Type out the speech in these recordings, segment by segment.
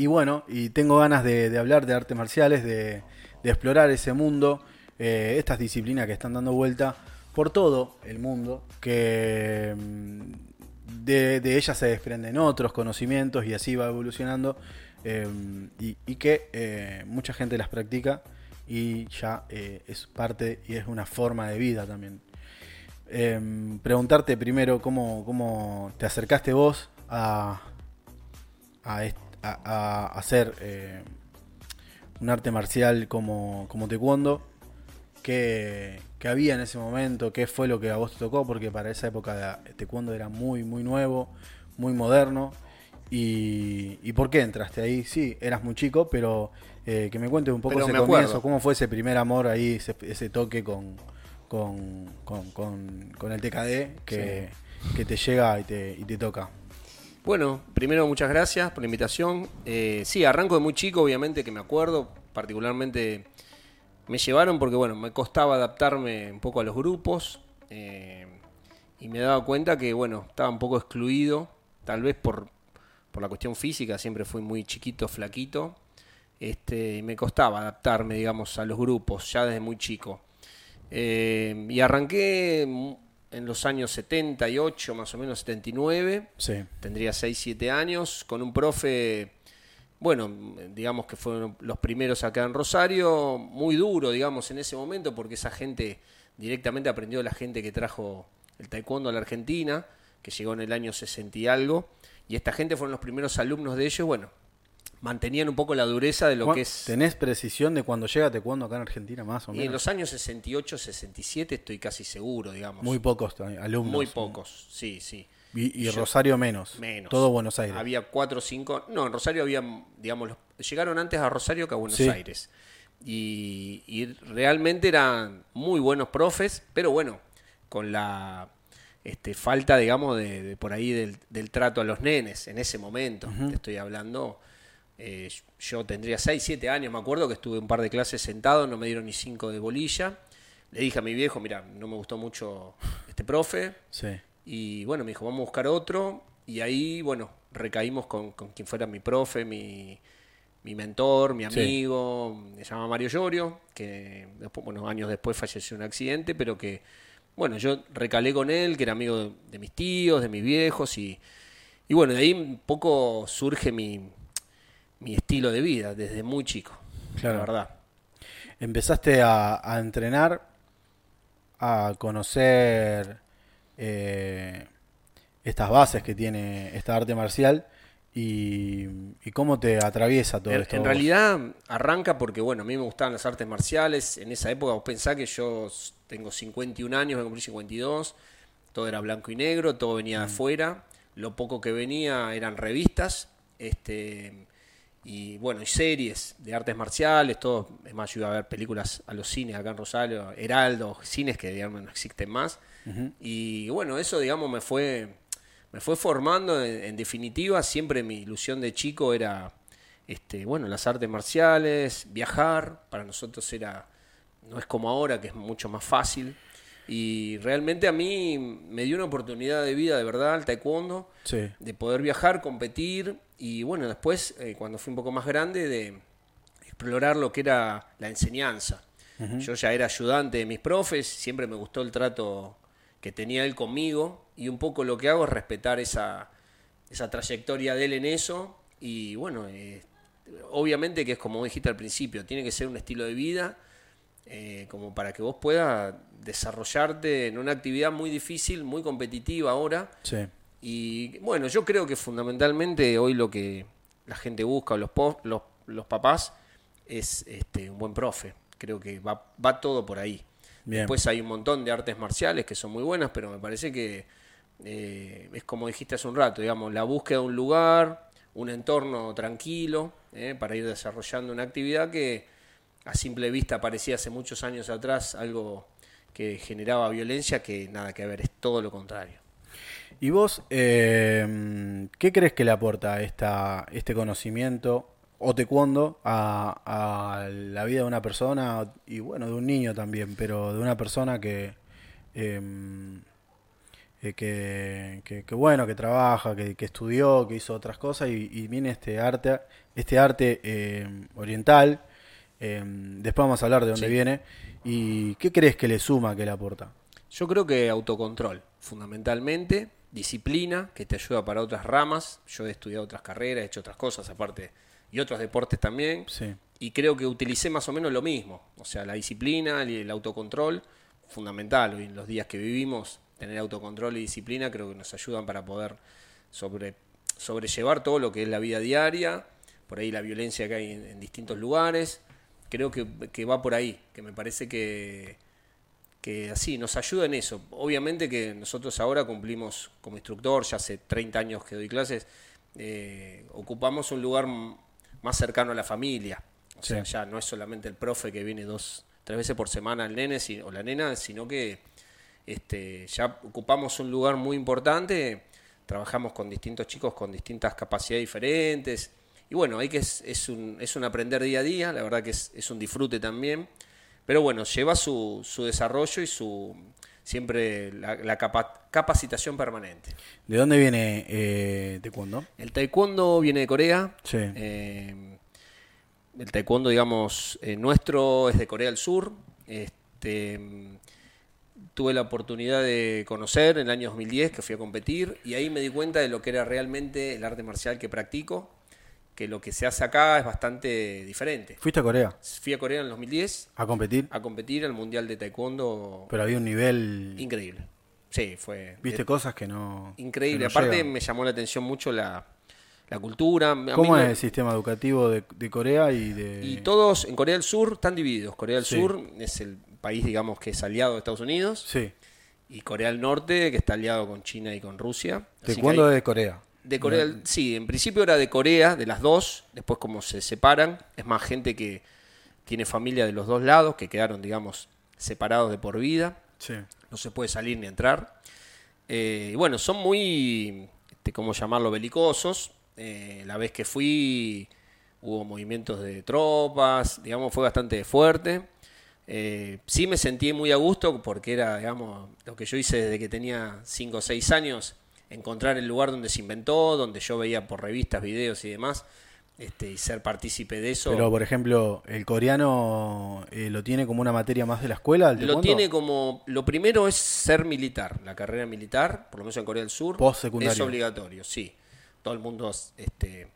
y bueno, y tengo ganas de, hablar de artes marciales, de, explorar ese mundo, eh, estas disciplinas que están dando vuelta por todo el mundo, que mm, de, ellas se desprenden otros conocimientos y así va evolucionando, y, y, que mucha gente las practica y ya es parte y es una forma de vida también. preguntarte primero cómo, cómo te acercaste vos a, a, hacer eh, un arte marcial como, como taekwondo, ¿qué, había en ese momento? ¿Qué fue lo que a vos te tocó? Porque para esa época taekwondo era muy, muy nuevo, muy moderno. ¿Y, por qué entraste ahí? Sí, eras muy chico, pero eh, que me cuentes un poco ese comienzo, cómo fue ese primer amor ahí, ese, toque con, con, con, el TKD que, que te llega y te, y te toca. Bueno, primero muchas gracias por la invitación. Eh, sí, arranco de muy chico, obviamente que me acuerdo, particularmente me llevaron porque bueno, me costaba adaptarme un poco a los grupos eh, y me daba cuenta que bueno, estaba un poco excluido, tal vez por, por la cuestión física, siempre fui muy chiquito, flaquito, este, y me costaba adaptarme, digamos, a los grupos ya desde muy chico. Eh, y arranqué en los años 78, más o menos 79. Sí. Tendría 6, 7 años, con un profe, bueno, digamos que fueron los primeros acá en Rosario, muy duro, digamos, en ese momento, porque esa gente directamente aprendió la gente que trajo el taekwondo a la Argentina, que llegó en el año 60 y algo, y esta gente fueron los primeros alumnos de ellos, bueno, mantenían un poco la dureza de lo que es... ¿Tenés precisión de cuando llega Taekwondo acá en Argentina más o menos? Y en los años 68, 67 estoy casi seguro, digamos. Muy pocos alumnos. Muy pocos, sí, sí. Y, Rosario menos. Menos. Todo Buenos Aires. Había cuatro o cinco... No, en Rosario había, digamos, llegaron antes a Rosario que a Buenos Aires. Y, realmente eran muy buenos profes, pero bueno, con la este, falta, digamos, de, por ahí del, trato a los nenes en ese momento. estoy hablando eh, yo tendría 6, 7 años, me acuerdo que estuve un par de clases sentado, no me dieron ni 5 de bolilla. Le dije a mi viejo, mira, no me gustó mucho este profe. Y bueno, me dijo, vamos a buscar otro. Y ahí, bueno, recaímos con, quien fuera mi profe, mi, mentor, mi amigo, se llama Mario Llorio, que después, bueno, años después falleció en un accidente, pero que, bueno, yo recalé con él, que era amigo de, mis tíos, de mis viejos, y, y bueno, de ahí un poco surge mi, mi estilo de vida desde muy chico. Claro. La verdad. Empezaste a, entrenar, a conocer eh, estas bases que tiene esta arte marcial y, cómo te atraviesa todo esto. En realidad arranca porque, bueno, a mí me gustaban las artes marciales. En esa época vos pensás que yo tengo 51 años, me cumplí 52, todo era blanco y negro, todo venía de mm. afuera. Lo poco que venía eran revistas. Este, y bueno, y series de artes marciales, todo, es más, yo iba a ver películas a los cines acá en Rosario, Heraldo, cines que digamos no existen más. Y bueno, eso digamos me fue, me fue formando, en, definitiva, siempre mi ilusión de chico era, este, bueno, las artes marciales, viajar, para nosotros era, no es como ahora, que es mucho más fácil. Y realmente a mí me dio una oportunidad de vida, de verdad, el taekwondo, de poder viajar, competir y bueno, después, eh, cuando fui un poco más grande, de explorar lo que era la enseñanza. Yo ya era ayudante de mis profes, siempre me gustó el trato que tenía él conmigo y un poco lo que hago es respetar esa, esa trayectoria de él en eso y bueno, eh, obviamente que es como dijiste al principio, tiene que ser un estilo de vida eh, como para que vos puedas desarrollarte en una actividad muy difícil, muy competitiva ahora. Sí. Y bueno, yo creo que fundamentalmente hoy lo que la gente busca, los, los, los papás, es este, un buen profe. Creo que va, va todo por ahí. Después hay un montón de artes marciales que son muy buenas, pero me parece que eh, es como dijiste hace un rato, digamos, la búsqueda de un lugar, un entorno tranquilo, eh, para ir desarrollando una actividad que a simple vista parecía hace muchos años atrás algo que generaba violencia, que nada que ver, es todo lo contrario. ¿Y vos eh, qué crees que le aporta esta, este conocimiento o taekwondo a, a, la vida de una persona y bueno, de un niño también, pero de una persona que em, eh, que, que- bueno, que trabaja, que, que estudió, que hizo otras cosas y, y viene este arte, este arte eh, oriental. Eh, después vamos a hablar de dónde Sí. viene. ¿Y qué crees que le suma, que le aporta? Yo creo que autocontrol, fundamentalmente, disciplina, que te ayuda para otras ramas. Yo he estudiado otras carreras, he hecho otras cosas aparte y otros deportes también. Sí. Y creo que utilicé más o menos lo mismo. O sea, la disciplina y el autocontrol, fundamental. Hoy en los días que vivimos, tener autocontrol y disciplina creo que nos ayudan para poder sobre, sobrellevar todo lo que es la vida diaria, por ahí la violencia que hay en, en distintos lugares. Creo que, que va por ahí, que me parece que, que así nos ayuda en eso. Obviamente que nosotros ahora cumplimos como instructor, ya hace 30 años que doy clases, eh, ocupamos un lugar más cercano a la familia. O sea, ya no es solamente el profe que viene dos, tres veces por semana al nene si- o la nena, sino que este, ya ocupamos un lugar muy importante, trabajamos con distintos chicos con distintas capacidades diferentes. Y bueno, hay que es, es un, es un aprender día a día, la verdad que es, es un disfrute también. Pero bueno, lleva su, su desarrollo y su siempre la, la capa- capacitación permanente. ¿De dónde viene eh, Taekwondo? El taekwondo viene de Corea. Sí. Eh, el taekwondo, digamos, eh, nuestro es de Corea del Sur. Este, tuve la oportunidad de conocer en el año 2010 que fui a competir y ahí me di cuenta de lo que era realmente el arte marcial que practico, que lo que se hace acá es bastante diferente. ¿Fuiste a Corea Fui a Corea en el 2010 a competir? a competir al Mundial de Taekwondo Pero había un nivel... increíble. Sí, fue ¿Viste cosas que no... increíble. que no Aparte llegan? me llamó la atención mucho la, la cultura. A ¿Cómo no- es el sistema educativo de, de Corea y de... Y todos en Corea del Sur están divididos. Corea del Sí. Sur es el país, digamos, que es aliado de Estados Unidos. Sí. Y Corea del Norte, que está aliado con China y con Rusia. Taekwondo hay- es de Corea. De Corea, del- sí, en principio era de Corea, de las dos. Después, como se separan, es más gente que tiene familia de los dos lados, que quedaron, digamos, separados de por vida. Sí. No se puede salir ni entrar. Eh, y bueno, son muy, este, ¿cómo llamarlo?, belicosos. Eh, la vez que fui hubo movimientos de tropas, digamos, fue bastante fuerte. Eh, sí me sentí muy a gusto porque era, digamos, lo que yo hice desde que tenía 5 o 6 años, encontrar el lugar donde se inventó, donde yo veía por revistas, videos y demás, este, y ser partícipe de eso. Pero, por ejemplo, ¿el coreano eh, lo tiene como una materia más de la escuela? el Lo tiene como. Lo primero es ser militar. La carrera militar, por lo menos en Corea del Sur, Postsecundario. es obligatorio, sí. Todo el mundo. Este,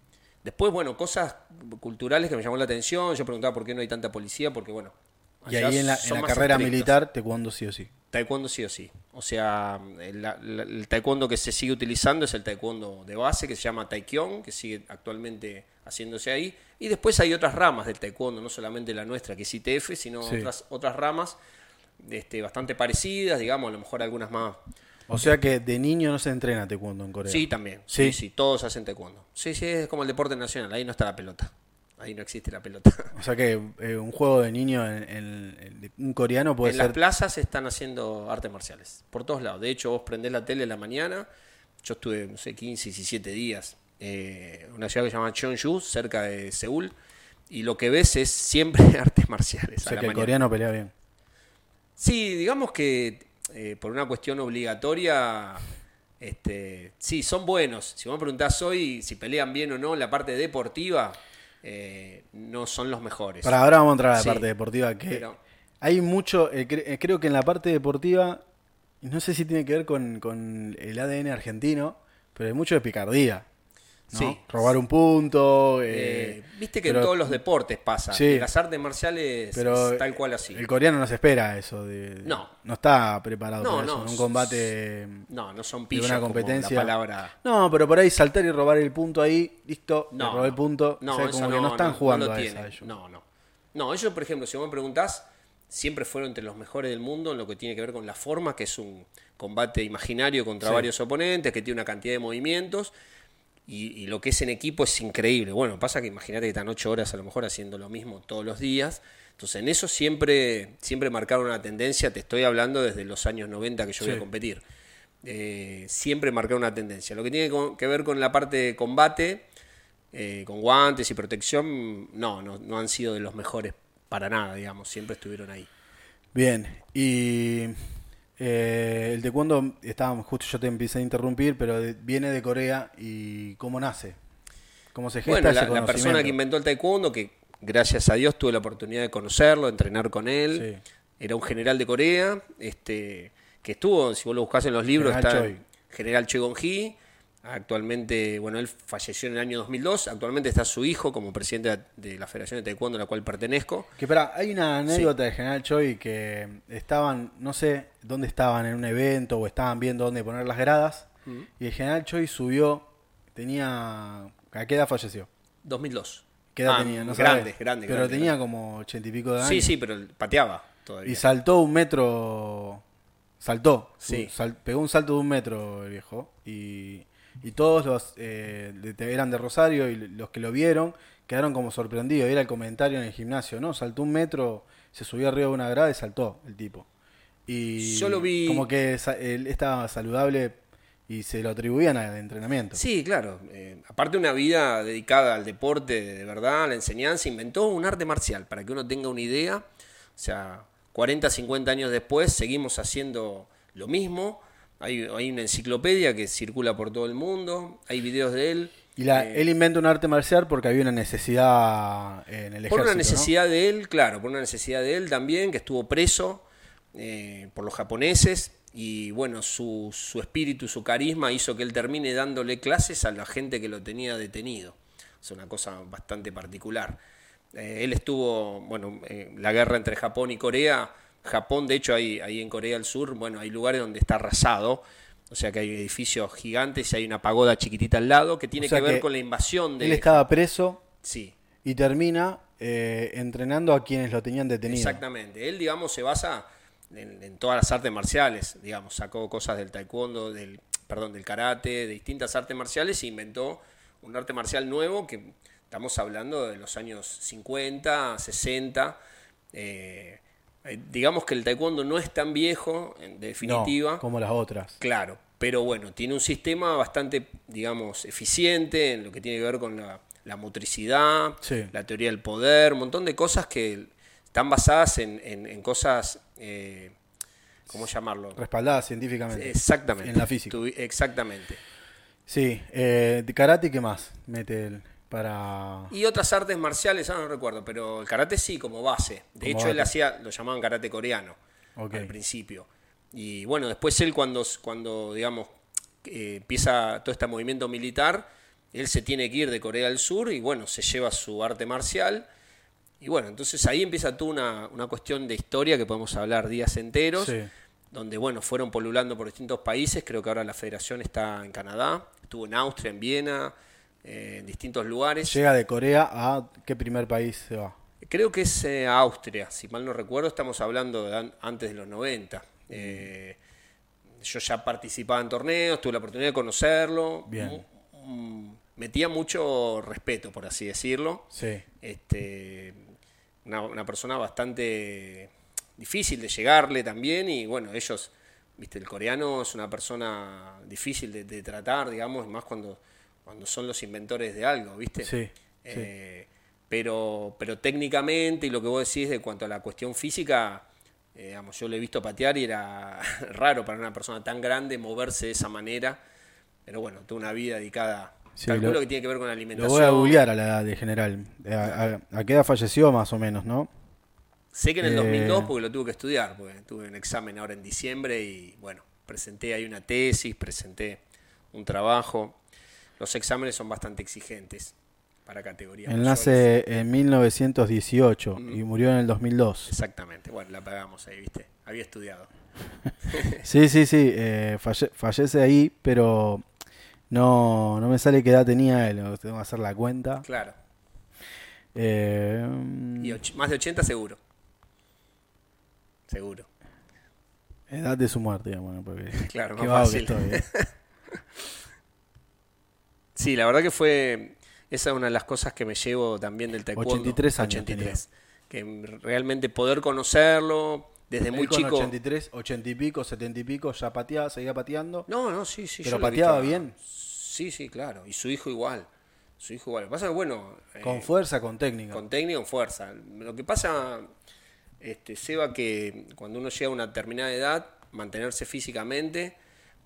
después, bueno, cosas culturales que me llamó la atención. Yo preguntaba por qué no hay tanta policía, porque bueno. Y ahí en la, en carrera estrictos. militar, taekwondo sí o sí. Taekwondo sí o sí. O sea, el, la- la- el taekwondo que se sigue utilizando es el taekwondo de base que se llama taekyon, que sigue actualmente haciéndose ahí. Y después hay otras ramas del taekwondo, no solamente la nuestra que es ITF, sino Sí. otras, otras ramas este, bastante parecidas, digamos, a lo mejor algunas más. O sea que de niño no se entrena taekwondo en Corea. Sí, también. Sí. Sí, sí, todos hacen taekwondo. Sí, sí, es como el deporte nacional, ahí no está la pelota. Ahí no existe la pelota. O sea que eh, un juego de niño en, en- en- un coreano puede en ser... las plazas están haciendo artes marciales, por todos lados. De hecho, vos prendés la tele en la mañana, yo estuve, no sé, 15, 17 días eh, en una ciudad que se llama Cheonju, cerca de Seúl, y lo que ves es siempre artes marciales. o a sea la que el coreano pelea bien. Sí, digamos que eh, por una cuestión obligatoria, este, sí, son buenos. Si vos me preguntás hoy si pelean bien o no, la parte deportiva eh, no son los mejores. Para ahora vamos a entrar a la Sí, parte deportiva que pero- hay mucho, eh, cre- eh, creo que en la parte deportiva, no sé si tiene que ver con, con el ADN argentino, pero hay mucho de picardía. ¿No? Sí. Robar un punto. eh, Eh, Viste que pero- en todos los deportes pasa. Sí. En las artes marciales pero es tal cual así. El coreano no se espera eso. De, No. No está preparado No, para eso. no, un combate. No, no son pillos una como competencia. la palabra. No, pero por ahí saltar y robar el punto ahí, listo, No, robé el punto. No, o sea, eso como no, que no están jugando no lo a esa tienen. ellos. No, no. No, ellos, por ejemplo, si vos me preguntás, siempre fueron entre los mejores del mundo en lo que tiene que ver con la forma, que es un combate imaginario contra Sí. varios oponentes, que tiene una cantidad de movimientos. Y, y lo que es en equipo es increíble. Bueno, pasa que imagínate que están ocho horas a lo mejor haciendo lo mismo todos los días. Entonces, en eso siempre, siempre marcaron una tendencia. Te estoy hablando desde los años 90 que yo voy a competir. Eh, siempre marcaron una tendencia. Lo que tiene que ver con la parte de combate, eh, con guantes y protección, no, no, no han sido de los mejores para nada, digamos. Siempre estuvieron ahí. Bien, y Eh, el taekwondo, estábamos, justo yo te empecé a interrumpir, pero de- viene de Corea y cómo nace, cómo se gesta Bueno, ese la, la persona que inventó el taekwondo, que gracias a Dios tuve la oportunidad de conocerlo, de entrenar con él, Sí. era un general de Corea, este, que estuvo, si vos lo buscás en los libros, General está Choi. General Choi Gong-hee. Actualmente, bueno, él falleció en el año 2002. Actualmente está su hijo como presidente de la- de la Federación de Taekwondo a la cual pertenezco. Que pará, hay una anécdota de General Choi que estaban, no sé dónde estaban, en un evento o estaban viendo dónde poner las gradas. Y el General Choi subió, tenía. ¿A qué edad falleció? 2002. ¿Qué edad Ah, tenía? No grande, sabés. grande, Pero grande, tenía grande. como ochenta y pico de años. Sí, sí, pero pateaba todavía. Y saltó un metro. Saltó. Sí. Sal- pegó un salto de un metro el viejo. Y, y todos los eh, de- eran de Rosario y los que lo vieron quedaron como sorprendidos. Era el comentario en el gimnasio, ¿no? Saltó un metro, se subió arriba de una grada y saltó el tipo. Y Yo lo vi- como que él estaba saludable y se lo atribuían al entrenamiento. Sí, claro. Eh, aparte de una vida dedicada al deporte, de verdad, a la enseñanza, inventó un arte marcial, para que uno tenga una idea. O sea, 40, 50 años después seguimos haciendo lo mismo. Hay, hay una enciclopedia que circula por todo el mundo, hay videos de él. Y la, Eh, él inventa un arte marcial porque había una necesidad en el ejército. por una ¿no? necesidad de él, claro, por una necesidad de él también, que estuvo preso eh, por los japoneses y bueno, su, su espíritu, su carisma hizo que él termine dándole clases a la gente que lo tenía detenido. Es una cosa bastante particular. Eh, él estuvo, bueno, eh, la guerra entre Japón y Corea. Japón, de hecho, ahí, ahí en Corea del Sur, bueno, hay lugares donde está arrasado. O sea que hay edificios gigantes y hay una pagoda chiquitita al lado que tiene O sea que ver que con la invasión de... Él estaba preso Sí, y termina eh, entrenando a quienes lo tenían detenido. Exactamente. Él, digamos, se basa en, en todas las artes marciales. Digamos, sacó cosas del taekwondo, del, perdón, del karate, de distintas artes marciales e inventó un arte marcial nuevo que estamos hablando de los años 50, 60. eh, eh, digamos que el taekwondo no es tan viejo, en definitiva. No, como las otras. Claro, pero bueno, tiene un sistema bastante, digamos, eficiente en lo que tiene que ver con la, la motricidad, Sí. la teoría del poder, un montón de cosas que están basadas en, en- en cosas, eh, ¿cómo llamarlo? Respaldada científicamente. Exactamente. En la física. Exactamente. Sí. Eh, karate, ¿qué más? Mete él para... Y otras artes marciales, ah, no recuerdo, pero el karate sí, como base. De Como hecho, él hacía, lo llamaban karate coreano al principio. Y bueno, después él cuando, cuando digamos, eh, empieza todo este movimiento militar, él se tiene que ir de Corea del Sur y bueno, se lleva su arte marcial. Y bueno, entonces ahí empieza toda una, una cuestión de historia que podemos hablar días enteros, Sí. donde bueno, fueron polulando por distintos países, creo que ahora la federación está en Canadá, estuvo en Austria, en Viena, eh, en distintos lugares. Llega de Corea a qué primer país se va. Creo que es eh, Austria, si mal no recuerdo, estamos hablando de an- antes de los 90. Eh, yo ya participaba en torneos, tuve la oportunidad de conocerlo. Bien. Mm, Metía mucho respeto, por así decirlo. Sí. Este, una, una persona bastante difícil de llegarle también y bueno, ellos, viste, el coreano es una persona difícil de, de tratar, digamos, más cuando, cuando son los inventores de algo, viste. Sí, Eh, pero, pero técnicamente y lo que vos decís de cuanto a la cuestión física, eh, digamos, yo lo he visto patear y era raro para una persona tan grande moverse de esa manera. Pero bueno, toda una vida dedicada. Sí, calculo lo- que tiene que ver con la Lo alimentación. voy a googlear a la edad de general. ¿A, a- a qué edad falleció más o menos, no? Sé que en el Eh, 2002, porque lo tuve que estudiar, porque tuve un examen ahora en diciembre y bueno, presenté ahí una tesis, presenté un trabajo. Los exámenes son bastante exigentes para categorías. Él mayores. nace en 1918 y murió en el 2002. Exactamente, bueno, la pagamos ahí, ¿viste? Había estudiado. Sí, sí, sí. eh, falle- fallece ahí, pero no, no me sale qué edad tenía él. Tengo que hacer la cuenta. Claro. Eh, Y más de 80 seguro. Seguro. edad de su muerte, digamos, ¿no? porque Claro, más que fácil. estoy, eh. Sí, la verdad que fue. Esa es una de las cosas que me llevo también del taekwondo. 83 años 83. Que realmente poder conocerlo desde muy Él con chico. 83, 80 y pico, 70 y pico, ya pateaba, seguía pateando. No, no, sí, sí. Pero yo pateaba bien. Sí, sí, claro. Y su hijo igual. Su hijo igual. Lo que pasa es que, bueno. eh, Con fuerza, con técnica. con técnica, con fuerza. Lo que pasa, este, Seba, que cuando uno llega a una determinada edad, mantenerse físicamente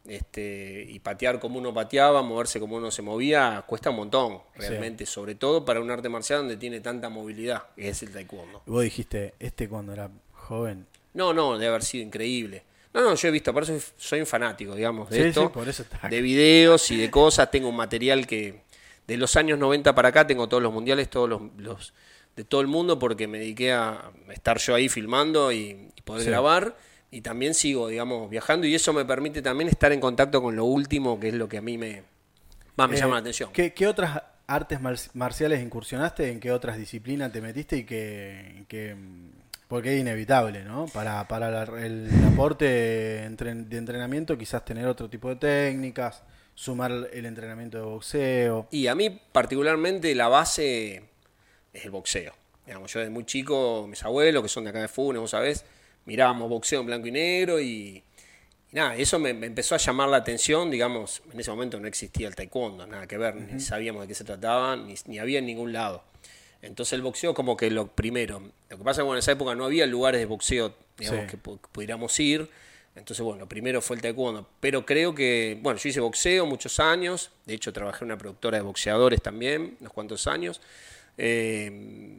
este, y patear como uno pateaba, moverse como uno se movía, cuesta un montón, realmente, sobre todo para un arte marcial donde tiene tanta movilidad, que es el taekwondo. Vos dijiste, este cuando era joven. No, no, debe haber sido increíble. No, no, yo he visto, por eso soy un fanático, digamos, de Sí, esto, sí, por eso está. de videos y de cosas, tengo un material que de los años 90 para acá tengo todos los mundiales, todos los, los- de todo el mundo porque me dediqué a estar yo ahí filmando y, y poder grabar y también sigo, digamos, viajando y eso me permite también estar en contacto con lo último, que es lo que a mí me más me Eh, llama la atención. ¿qué, qué otras artes mar- marciales incursionaste? ¿En qué otras disciplinas te metiste? y que, que- Porque es inevitable, ¿no? Para, para la- el aporte entren- de entrenamiento quizás tener otro tipo de técnicas, sumar el entrenamiento de boxeo. Y a mí particularmente la base es el boxeo. Digamos, yo desde muy chico, mis abuelos, que son de acá de Funes, vos sabés, mirábamos boxeo en blanco y negro y, y nada, eso me, me empezó a llamar la atención, digamos, en ese momento no existía el taekwondo, nada que ver, ni sabíamos de qué se trataba, ni, ni había en ningún lado. Entonces el boxeo como que lo primero. Lo que pasa es que bueno, en esa época no había lugares de boxeo, digamos, Sí. que, pu- que pudiéramos ir. Entonces, bueno, primero fue el taekwondo. Pero creo que, bueno, yo hice boxeo muchos años. De hecho, trabajé en una productora de boxeadores también, unos cuantos años. Eh,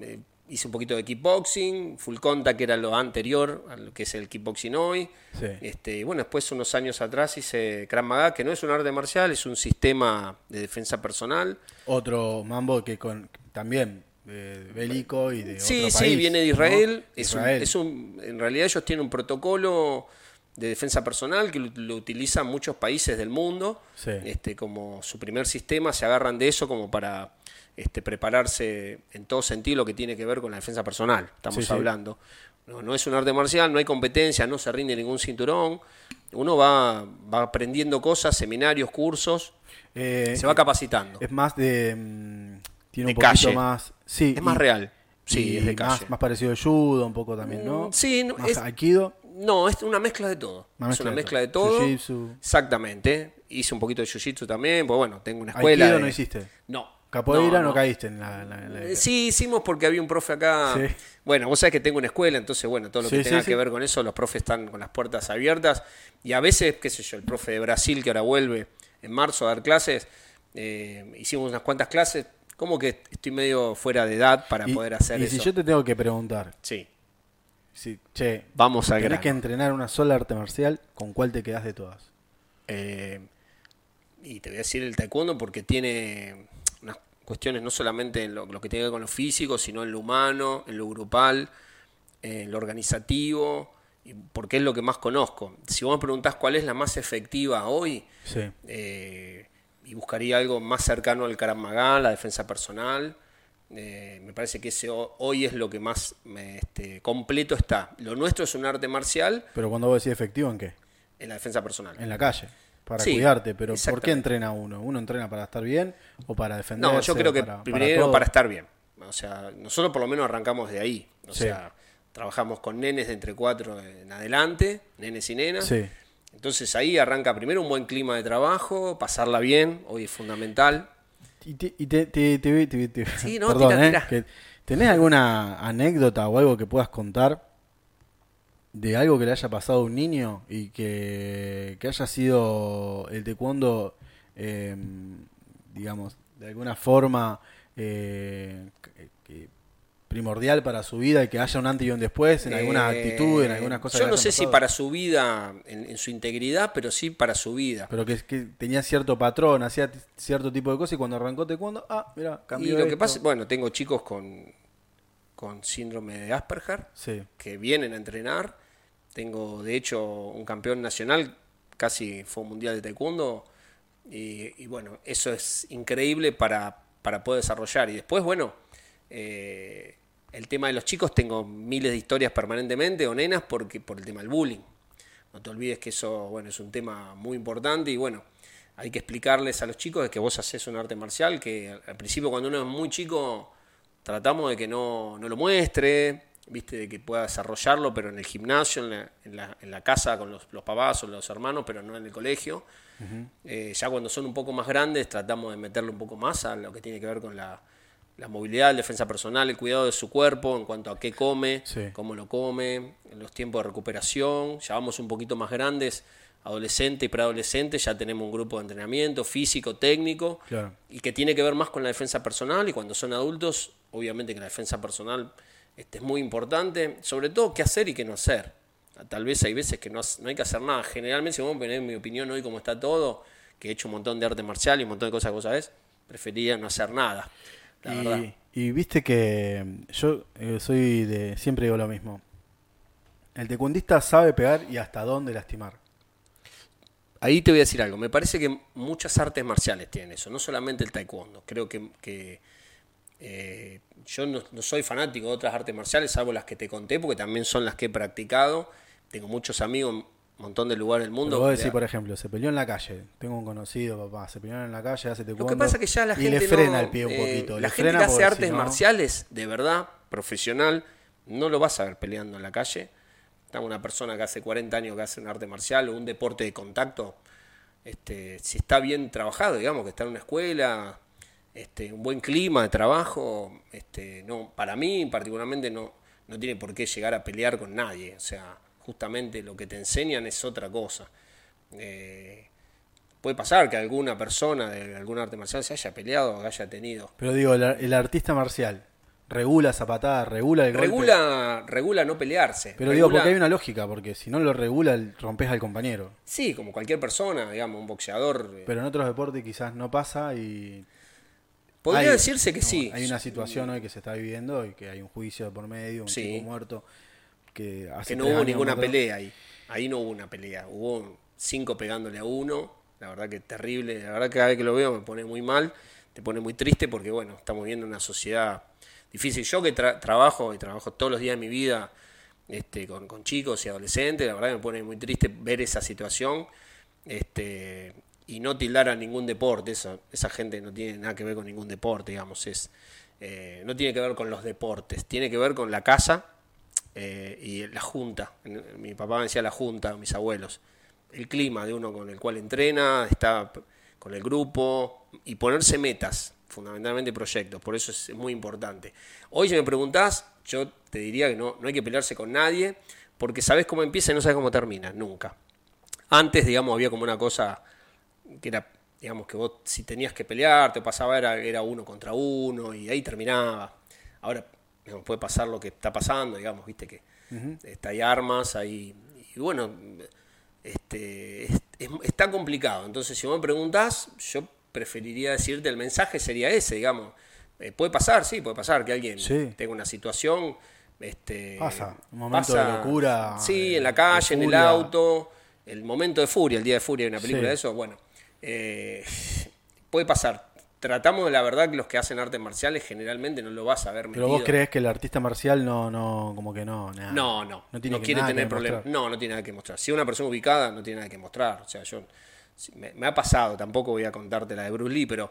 eh, hice un poquito de kickboxing, full contact, que era lo anterior a lo que es el kickboxing hoy. Sí. Este, y bueno, después unos años atrás hice Krav Maga, que no es un arte marcial, es un sistema de defensa personal. Otro mambo que con también eh, bélico y de Sí, otro sí, país, viene de ¿no? Israel. Es, un- Israel. es un- en realidad ellos tienen un protocolo de defensa personal que lo, lo utilizan muchos países del mundo. Sí. Este, como su primer sistema, se agarran de eso como para este, prepararse en todo sentido lo que tiene que ver con la defensa personal. Estamos Sí, sí. hablando. No, no es un arte marcial, no hay competencia, no se rinde ningún cinturón. Uno va, va aprendiendo cosas, seminarios, cursos, Eh, se va capacitando. Es más de. mm, tiene De un poquito calle. más. Sí, Es más real. Sí, es de calle. más parecido al judo, un poco también, ¿no? Mm, sí, no, más es- aikido. No, es una mezcla de todo. Una es mezcla una de mezcla todo. de todo. Exactamente. Hice un poquito de jiu-jitsu también, pues bueno, tengo una escuela. Aikido de- no hiciste. No. Capoeira no, no. caíste en la. en la- en la- Eh, Sí, hicimos porque había un profe acá. Sí. Bueno, vos sabés que tengo una escuela, entonces, bueno, todo lo que sí, tenga sí. que ver con eso, los profes están con las puertas abiertas. Y a veces, qué sé yo, el profe de Brasil, que ahora vuelve en marzo a dar clases, eh, hicimos unas cuantas clases. Como que estoy medio fuera de edad para y, poder hacer y eso. si yo te tengo que preguntar, Sí, si, che, vamos al tenés que entrenar una sola arte marcial, ¿con cuál te quedas de todas? Eh, y te voy a decir el taekwondo porque tiene cuestiones no solamente en lo, lo que tiene que ver con lo físico, sino en lo humano, en lo grupal, en lo organizativo, porque es lo que más conozco. Si vos me preguntás cuál es la más efectiva hoy, Sí. eh, y buscaría algo más cercano al Krav Maga, la defensa personal. eh, me parece que ese ho- hoy es lo que más este, completo está. Lo nuestro es un arte marcial Pero cuando vos decís efectivo, ¿en qué? en la defensa personal. En la calle. Para Sí, cuidarte, pero ¿por qué entrena uno? ¿Uno entrena para estar bien o para defenderse? No, yo creo que para, primero para, estar bien. O sea, nosotros por lo menos arrancamos de ahí. O Sí. sea, trabajamos con nenes de entre cuatro en adelante, nenes y nenas. Sí. Entonces ahí arranca primero un buen clima de trabajo, pasarla bien, hoy es fundamental. Y te, y te- te- te- te- te- Sí, no, perdón, tira, ¿eh? tira. ¿Tenés alguna anécdota o algo que puedas contar de algo que le haya pasado a un niño y que, que haya sido el taekwondo, eh, digamos, de alguna forma eh, primordial para su vida y que haya un antes y un después en alguna Eh, actitud, en algunas cosas Yo no sé si para su vida, en, en su integridad, pero sí para su vida. Pero que, que tenía cierto patrón, hacía cierto tipo de cosas y cuando arrancó taekwondo, ah, mira, y cambió lo que pasa, bueno, tengo chicos con, con síndrome de Asperger. Sí. que vienen a entrenar. Tengo, de hecho, un campeón nacional, casi fue un mundial de taekwondo. Y, bueno, eso es increíble para, para poder desarrollar. Y después, bueno, eh, el tema de los chicos, tengo miles de historias permanentemente, o nenas, porque, por el tema del bullying. No te olvides que eso, bueno, es un tema muy importante y bueno, hay que explicarles a los chicos que vos haces un arte marcial, que al principio cuando uno es muy chico tratamos de que no, no lo muestre, viste, de que pueda desarrollarlo, pero en el gimnasio, en la, en la, en la casa con los, los papás o los hermanos, pero no en el colegio. Eh, ya cuando son un poco más grandes tratamos de meterle un poco más a lo que tiene que ver con la, la movilidad, la defensa personal, el cuidado de su cuerpo en cuanto a qué come, Sí. cómo lo come, los tiempos de recuperación. Ya vamos un poquito más grandes, adolescente y preadolescente, ya tenemos un grupo de entrenamiento físico, técnico, Claro. y que tiene que ver más con la defensa personal. Y cuando son adultos, obviamente que la defensa personal este, es muy importante, sobre todo qué hacer y qué no hacer. Tal vez hay veces que no, no hay que hacer nada. Generalmente, si vos me ponés mi opinión hoy como está todo, que he hecho un montón de arte marcial y un montón de cosas que vos sabés, preferiría no hacer nada. La verdad. Y, y viste que yo eh, soy de. Siempre digo lo mismo. El taekwondista sabe pegar y hasta dónde lastimar. Ahí te voy a decir algo. Me parece que muchas artes marciales tienen eso, no solamente el taekwondo. Creo que, que, eh, yo no, no soy fanático de otras artes marciales, salvo las que te conté, porque también son las que he practicado. Tengo muchos amigos en un montón de lugares del mundo. Pero vos decís, por ejemplo, se peleó en la calle. Tengo un conocido, papá, se peleó en la calle, hace Lo taekwondo. que pasa que ya la y gente le frena no, el pie un eh, poquito. la le gente que hace artes si no- marciales, de verdad, profesional, no lo vas a ver peleando en la calle. Está una persona que hace 40 años que hace un arte marcial o un deporte de contacto, este, si está bien trabajado, digamos, que está en una escuela, este, un buen clima de trabajo, este, no, para mí particularmente no, no tiene por qué llegar a pelear con nadie. O sea, justamente lo que te enseñan es otra cosa. Eh, puede pasar que alguna persona de algún arte marcial se haya peleado o haya tenido. Pero digo, el, el artista marcial regula esa patada, regula el golpe. Regula, regula no pelearse. Pero digo, porque hay una lógica, porque si no lo regula, rompes al compañero. Sí, como cualquier persona, digamos, un boxeador. eh, Pero en otros deportes quizás no pasa y. Podría hay- decirse que no, sí. Hay una situación hoy que se está viviendo y que hay un juicio por medio, un Sí. tipo muerto. Que, hace que no hubo ninguna pelea ahí. Ahí no hubo una pelea. Hubo cinco pegándole a uno. La verdad que terrible. La verdad que cada vez que lo veo me pone muy mal. Te pone muy triste porque, bueno, estamos viendo una sociedad difícil. Yo que tra- trabajo y trabajo todos los días de mi vida este, con, con chicos y adolescentes, la verdad que me pone muy triste ver esa situación. Este, y no tildar a ningún deporte. Esa, esa gente no tiene nada que ver con ningún deporte, digamos. Es, eh, no tiene que ver con los deportes. Tiene que ver con la casa eh, y la junta. Mi papá decía la junta, mis abuelos. El clima de uno con el cual entrena, está con el grupo y ponerse metas, fundamentalmente proyectos. Por eso es muy importante. Hoy, si me preguntás, yo te diría que no, no hay que pelearse con nadie, porque sabes cómo empieza y no sabes cómo termina, nunca. Antes, digamos, había como una cosa que era, digamos, que vos si tenías que pelear, te pasaba, era, era uno contra uno y ahí terminaba. Ahora digamos, puede pasar lo que está pasando, digamos, viste que está, hay armas, hay, y bueno, este, es- es- está complicado. Entonces, si vos me preguntás, yo preferiría decirte, el mensaje sería ese, digamos. Eh, puede pasar, sí, puede pasar que alguien Sí. tenga una situación. Este, Pasa, un momento de locura, Sí, en la calle, en el auto, el momento de furia, el día de furia, hay una película Sí. de eso. Bueno, eh, puede pasar. Tratamos de la verdad que los que hacen artes marciales generalmente no lo vas a ver Pero vos crees que el artista marcial no, no, como que no, nada. no, no. No, tiene que quiere nada tener problemas. No, no tiene nada que mostrar. Si es una persona ubicada, no tiene nada que mostrar. O sea, yo. Me, me ha pasado, tampoco voy a contarte la de Bruce Lee, pero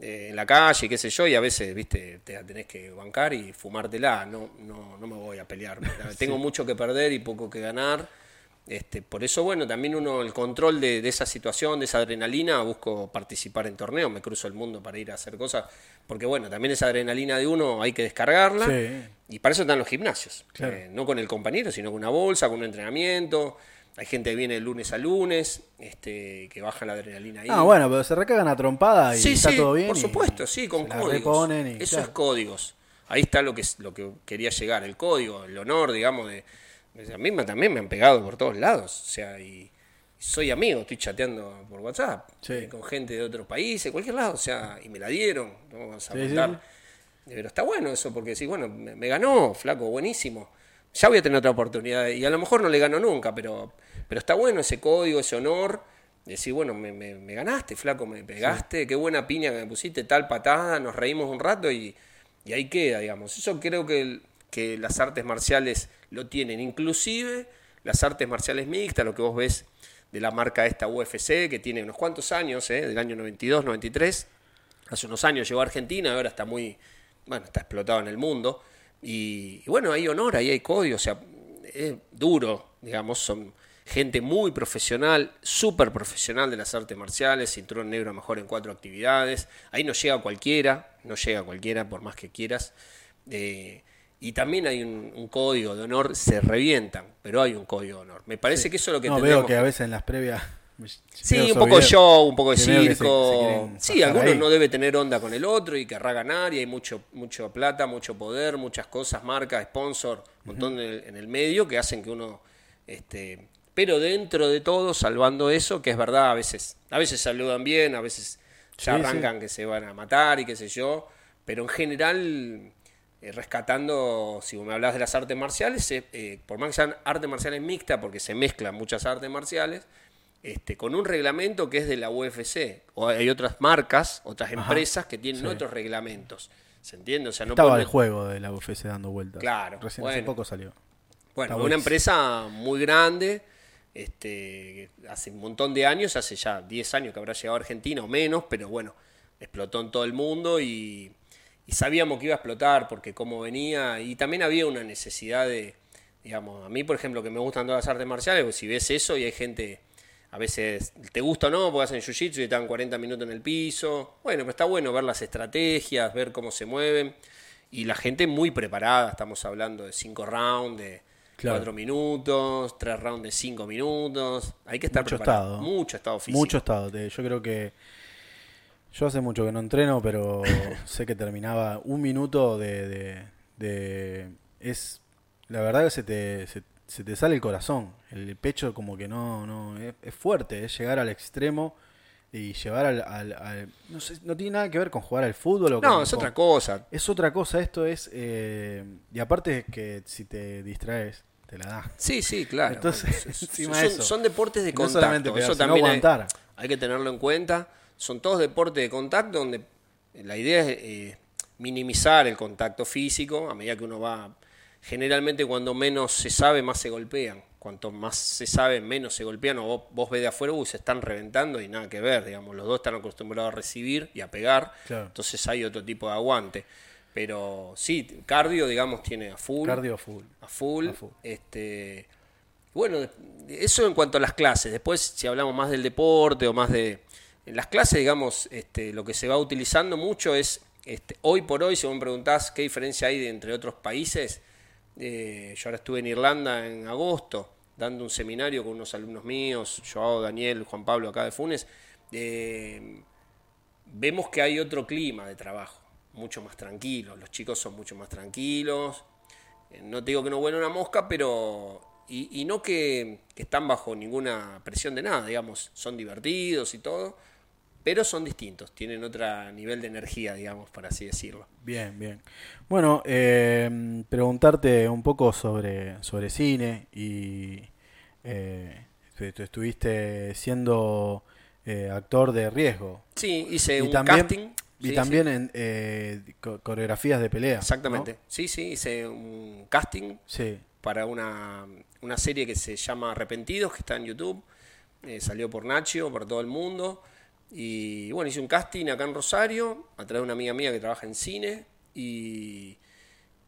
eh, en la calle, qué sé yo, y a veces, viste, te la tenés que bancar y fumártela. No, no, no me voy a pelear. Tengo mucho que perder y poco que ganar. Este, por eso, bueno, también uno, el control de, de esa situación, de esa adrenalina, busco participar en torneos, me cruzo el mundo para ir a hacer cosas, porque bueno, también esa adrenalina de uno hay que descargarla. Sí. Y para eso están los gimnasios. Claro. Eh, no con el compañero, sino con una bolsa, con un entrenamiento. Hay gente que viene de lunes a lunes, este, que baja la adrenalina ahí. Ah, bueno, pero se recagan a trompada y sí, está sí, todo bien. por supuesto, sí, con códigos. y, Eso es claro. códigos. Ahí está lo que, lo que quería llegar, el código, el honor, digamos, de... A mí también me han pegado por todos lados, o sea, y, soy amigo, estoy chateando por WhatsApp Sí. eh, con gente de otros países, cualquier lado, o sea, y me la dieron, no vamos a Sí. Pero está bueno eso, porque sí, bueno, me, me ganó, flaco, buenísimo. Ya voy a tener otra oportunidad, y a lo mejor no le gano nunca, pero, pero está bueno ese código, ese honor, decir, bueno, me, me- me ganaste, flaco, me pegaste, qué buena piña que me pusiste, tal patada, nos reímos un rato y, y ahí queda, digamos. Eso creo que, que las artes marciales lo tienen, inclusive las artes marciales mixtas, lo que vos ves de la marca esta UFC, que tiene unos cuantos años, ¿eh? del año 92, 93, hace unos años llegó a Argentina, ahora está muy, bueno, está explotado en el mundo. Y, y bueno, hay honor, ahí hay código, o sea, es duro, digamos, son gente muy profesional, súper profesional de las artes marciales, cinturón negro mejor en cuatro actividades. Ahí no llega cualquiera, no llega cualquiera por más que quieras. Eh, y también hay un, código de honor, se revientan, pero hay un código de honor. Me parece que eso es lo que No, veo que a veces en las previas... Sí, un poco de show, un poco de circo. sí, algunos no debe tener onda con el otro y querrá ganar y hay mucho, mucho plata, mucho poder, muchas cosas, marca, sponsor, un montón en el medio que hacen que uno este, pero dentro de todo, salvando eso, que es verdad, a veces, a veces saludan bien, a veces ya arrancan que se van a matar y qué sé yo, pero en general, eh, rescatando, si me hablas de las artes marciales, eh, eh, por más que sean artes marciales mixtas, porque se mezclan muchas artes marciales, este, con un reglamento que es de la UFC, o hay otras marcas, otras empresas que tienen otros reglamentos. ¿Se entiende? O sea, no Estaba el juego de la UFC dando vueltas. Claro. Recién hace poco salió. Bueno, una empresa muy grande este, hace un montón de años, hace ya 10 años que habrá llegado a Argentina o menos, pero bueno, explotó en todo el mundo y, sabíamos que iba a explotar porque como venía, y también había una necesidad de, digamos, a mí por ejemplo que me gustan todas las artes marciales, pues si ves eso y hay gente, a veces te gusta o no, porque hacen jiu-jitsu y están 40 minutos en el piso, bueno, pero está bueno ver las estrategias, ver cómo se mueven, y la gente muy preparada, estamos hablando de 5 rounds, de Cuatro minutos, tres rounds de cinco minutos. Hay que estar mucho Estado. Mucho estado físico. Mucho estado. Yo creo que. Yo hace mucho que no entreno, pero sé que terminaba un minuto de. de, es. La verdad que se te, se, te sale el corazón. El pecho, como que no. no es, fuerte, es llegar al extremo y llevar al, no, sé, no tiene nada que ver con jugar al fútbol o no es otra cosa es otra cosa esto es eh, y aparte que si te distraes la da. Sí, sí, claro. Entonces, son, deportes de contacto. eso también hay, que tenerlo en cuenta. Son todos deportes de contacto donde la idea es eh, minimizar el contacto físico a medida que uno va. Generalmente cuando menos se sabe, más se golpean. Cuanto más se sabe, menos se golpean. O vos, ves de afuera, se están reventando y nada que ver. Digamos, los dos están acostumbrados a recibir y a pegar. Entonces hay otro tipo de aguante. Pero sí, cardio, digamos, tiene a full. Cardio a full. A full. Este, bueno, eso en cuanto a las clases. Después, si hablamos más del deporte o más de... En las clases, digamos, este, lo que se va utilizando mucho es, este, hoy por hoy, si vos me preguntás qué diferencia hay entre otros países, eh, yo ahora estuve en Irlanda en agosto, dando un seminario con unos alumnos míos, Joao, Daniel, Juan Pablo acá de Funes, eh, vemos que hay otro clima de trabajo mucho más tranquilos, los chicos son mucho más tranquilos, eh, no te digo que no huele una mosca, pero... Y, no que, están bajo ninguna presión de nada, digamos, son divertidos y todo, pero son distintos, tienen otro nivel de energía, digamos, para así decirlo. Bien, bien. Bueno, eh, preguntarte un poco sobre, sobre cine y eh, estuviste siendo actor de riesgo. Sí, hice un casting y también en eh, coreografías de pelea. Exactamente. Sí, sí, hice un casting para una, una, serie que se llama Arrepentidos, que está en YouTube. Eh, salió por Nacho, por todo el mundo. Y bueno, hice un casting acá en Rosario, a través de una amiga mía que trabaja en cine. Y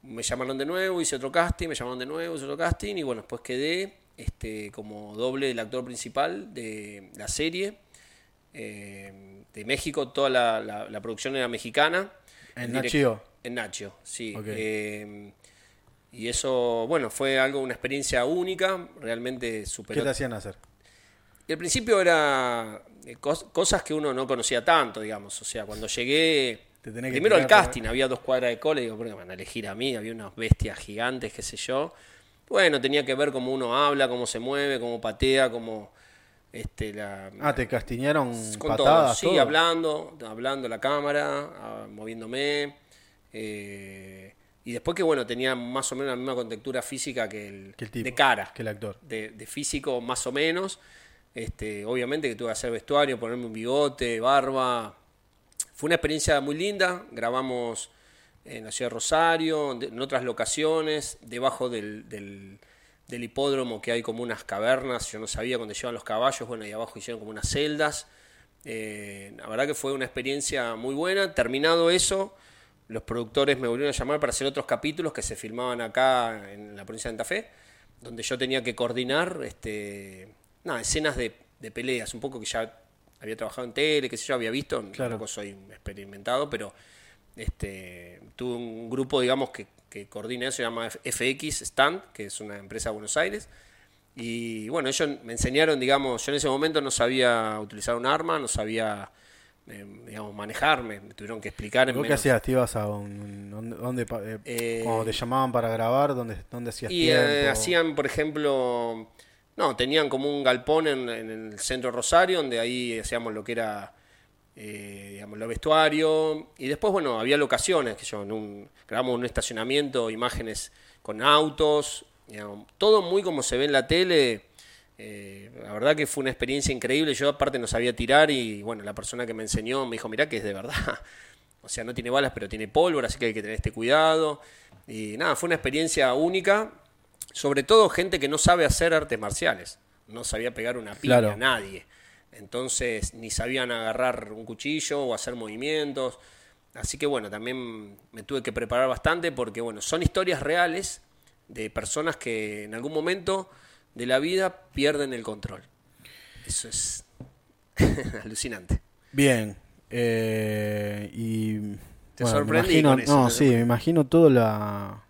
me llamaron de nuevo, hice otro casting, me llamaron de nuevo, hice otro casting. Y bueno, después quedé este, como doble del actor principal de la serie. Eh, de México, toda la, producción era mexicana. ¿En Nacho? En Nacho, sí. Eh, y eso, bueno, fue algo, una experiencia única, realmente super. ¿Qué te hacían hacer? Y al principio era eh, cosas que uno no conocía tanto, digamos. O sea, cuando llegué, primero al casting, había dos cuadras de cola, y digo, ¿por qué me van a elegir a mí? Había unas bestias gigantes, qué sé yo. Bueno, tenía que ver cómo uno habla, cómo se mueve, cómo patea, cómo este, la, ah, te castiñaron patadas. Sí, hablando, hablando la cámara, ah, moviéndome. Eh, y después que bueno, tenía más o menos la misma contextura física que el, de cara. Que el actor. De, físico más o menos. Este, obviamente que tuve que hacer vestuario, ponerme un bigote, barba. Fue una experiencia muy linda. Grabamos en la ciudad de Rosario, en otras locaciones, debajo del hipódromo que hay como unas cavernas, yo no sabía cuando llevan los caballos, bueno, ahí abajo hicieron como unas celdas. Eh, la verdad que fue una experiencia muy buena. Terminado eso, los productores me volvieron a llamar para hacer otros capítulos que se filmaban acá en la provincia de Santa Fe. donde yo tenía que coordinar este, nada, escenas de, de peleas, un poco que ya había trabajado en tele, que sé yo, había visto, Claro. tampoco soy experimentado, pero este, tuve un grupo, digamos, que, que coordina eso, se llama FX Stand, que es una empresa de Buenos Aires. Y bueno, ellos me enseñaron, digamos, yo en ese momento no sabía utilizar un arma, no sabía, eh, digamos, manejarme, me tuvieron que explicar en ¿Vos qué hacías? ¿Te ibas a un... pa- eh, Eh, cuando te llamaban para grabar, dónde, dónde hacías Y tiempo? eh, hacían, por ejemplo, no, tenían como un galpón en, el centro Rosario, donde ahí hacíamos lo que era, eh, digamos, lo vestuario. Y después, bueno, había locaciones, que yo, en un, grabamos un estacionamiento, imágenes con autos, digamos, todo muy como se ve en la tele. Eh, la verdad que fue una experiencia increíble. Yo aparte no sabía tirar y bueno, la persona que me enseñó me dijo, mirá que es de verdad. O sea, no tiene balas, pero tiene pólvora, así que hay que tener este cuidado. Y nada, fue una experiencia única. Sobre todo gente que no sabe hacer artes marciales. No sabía pegar una piña Claro. a nadie. Entonces, ni sabían agarrar un cuchillo o hacer movimientos. Así que bueno, también me tuve que preparar bastante porque bueno, son historias reales de personas que en algún momento de la vida pierden el control. Eso es alucinante. Bien. eh, y... Te bueno, sorprendí imagino- con eso, No, ¿no? sí, me imagino toda la...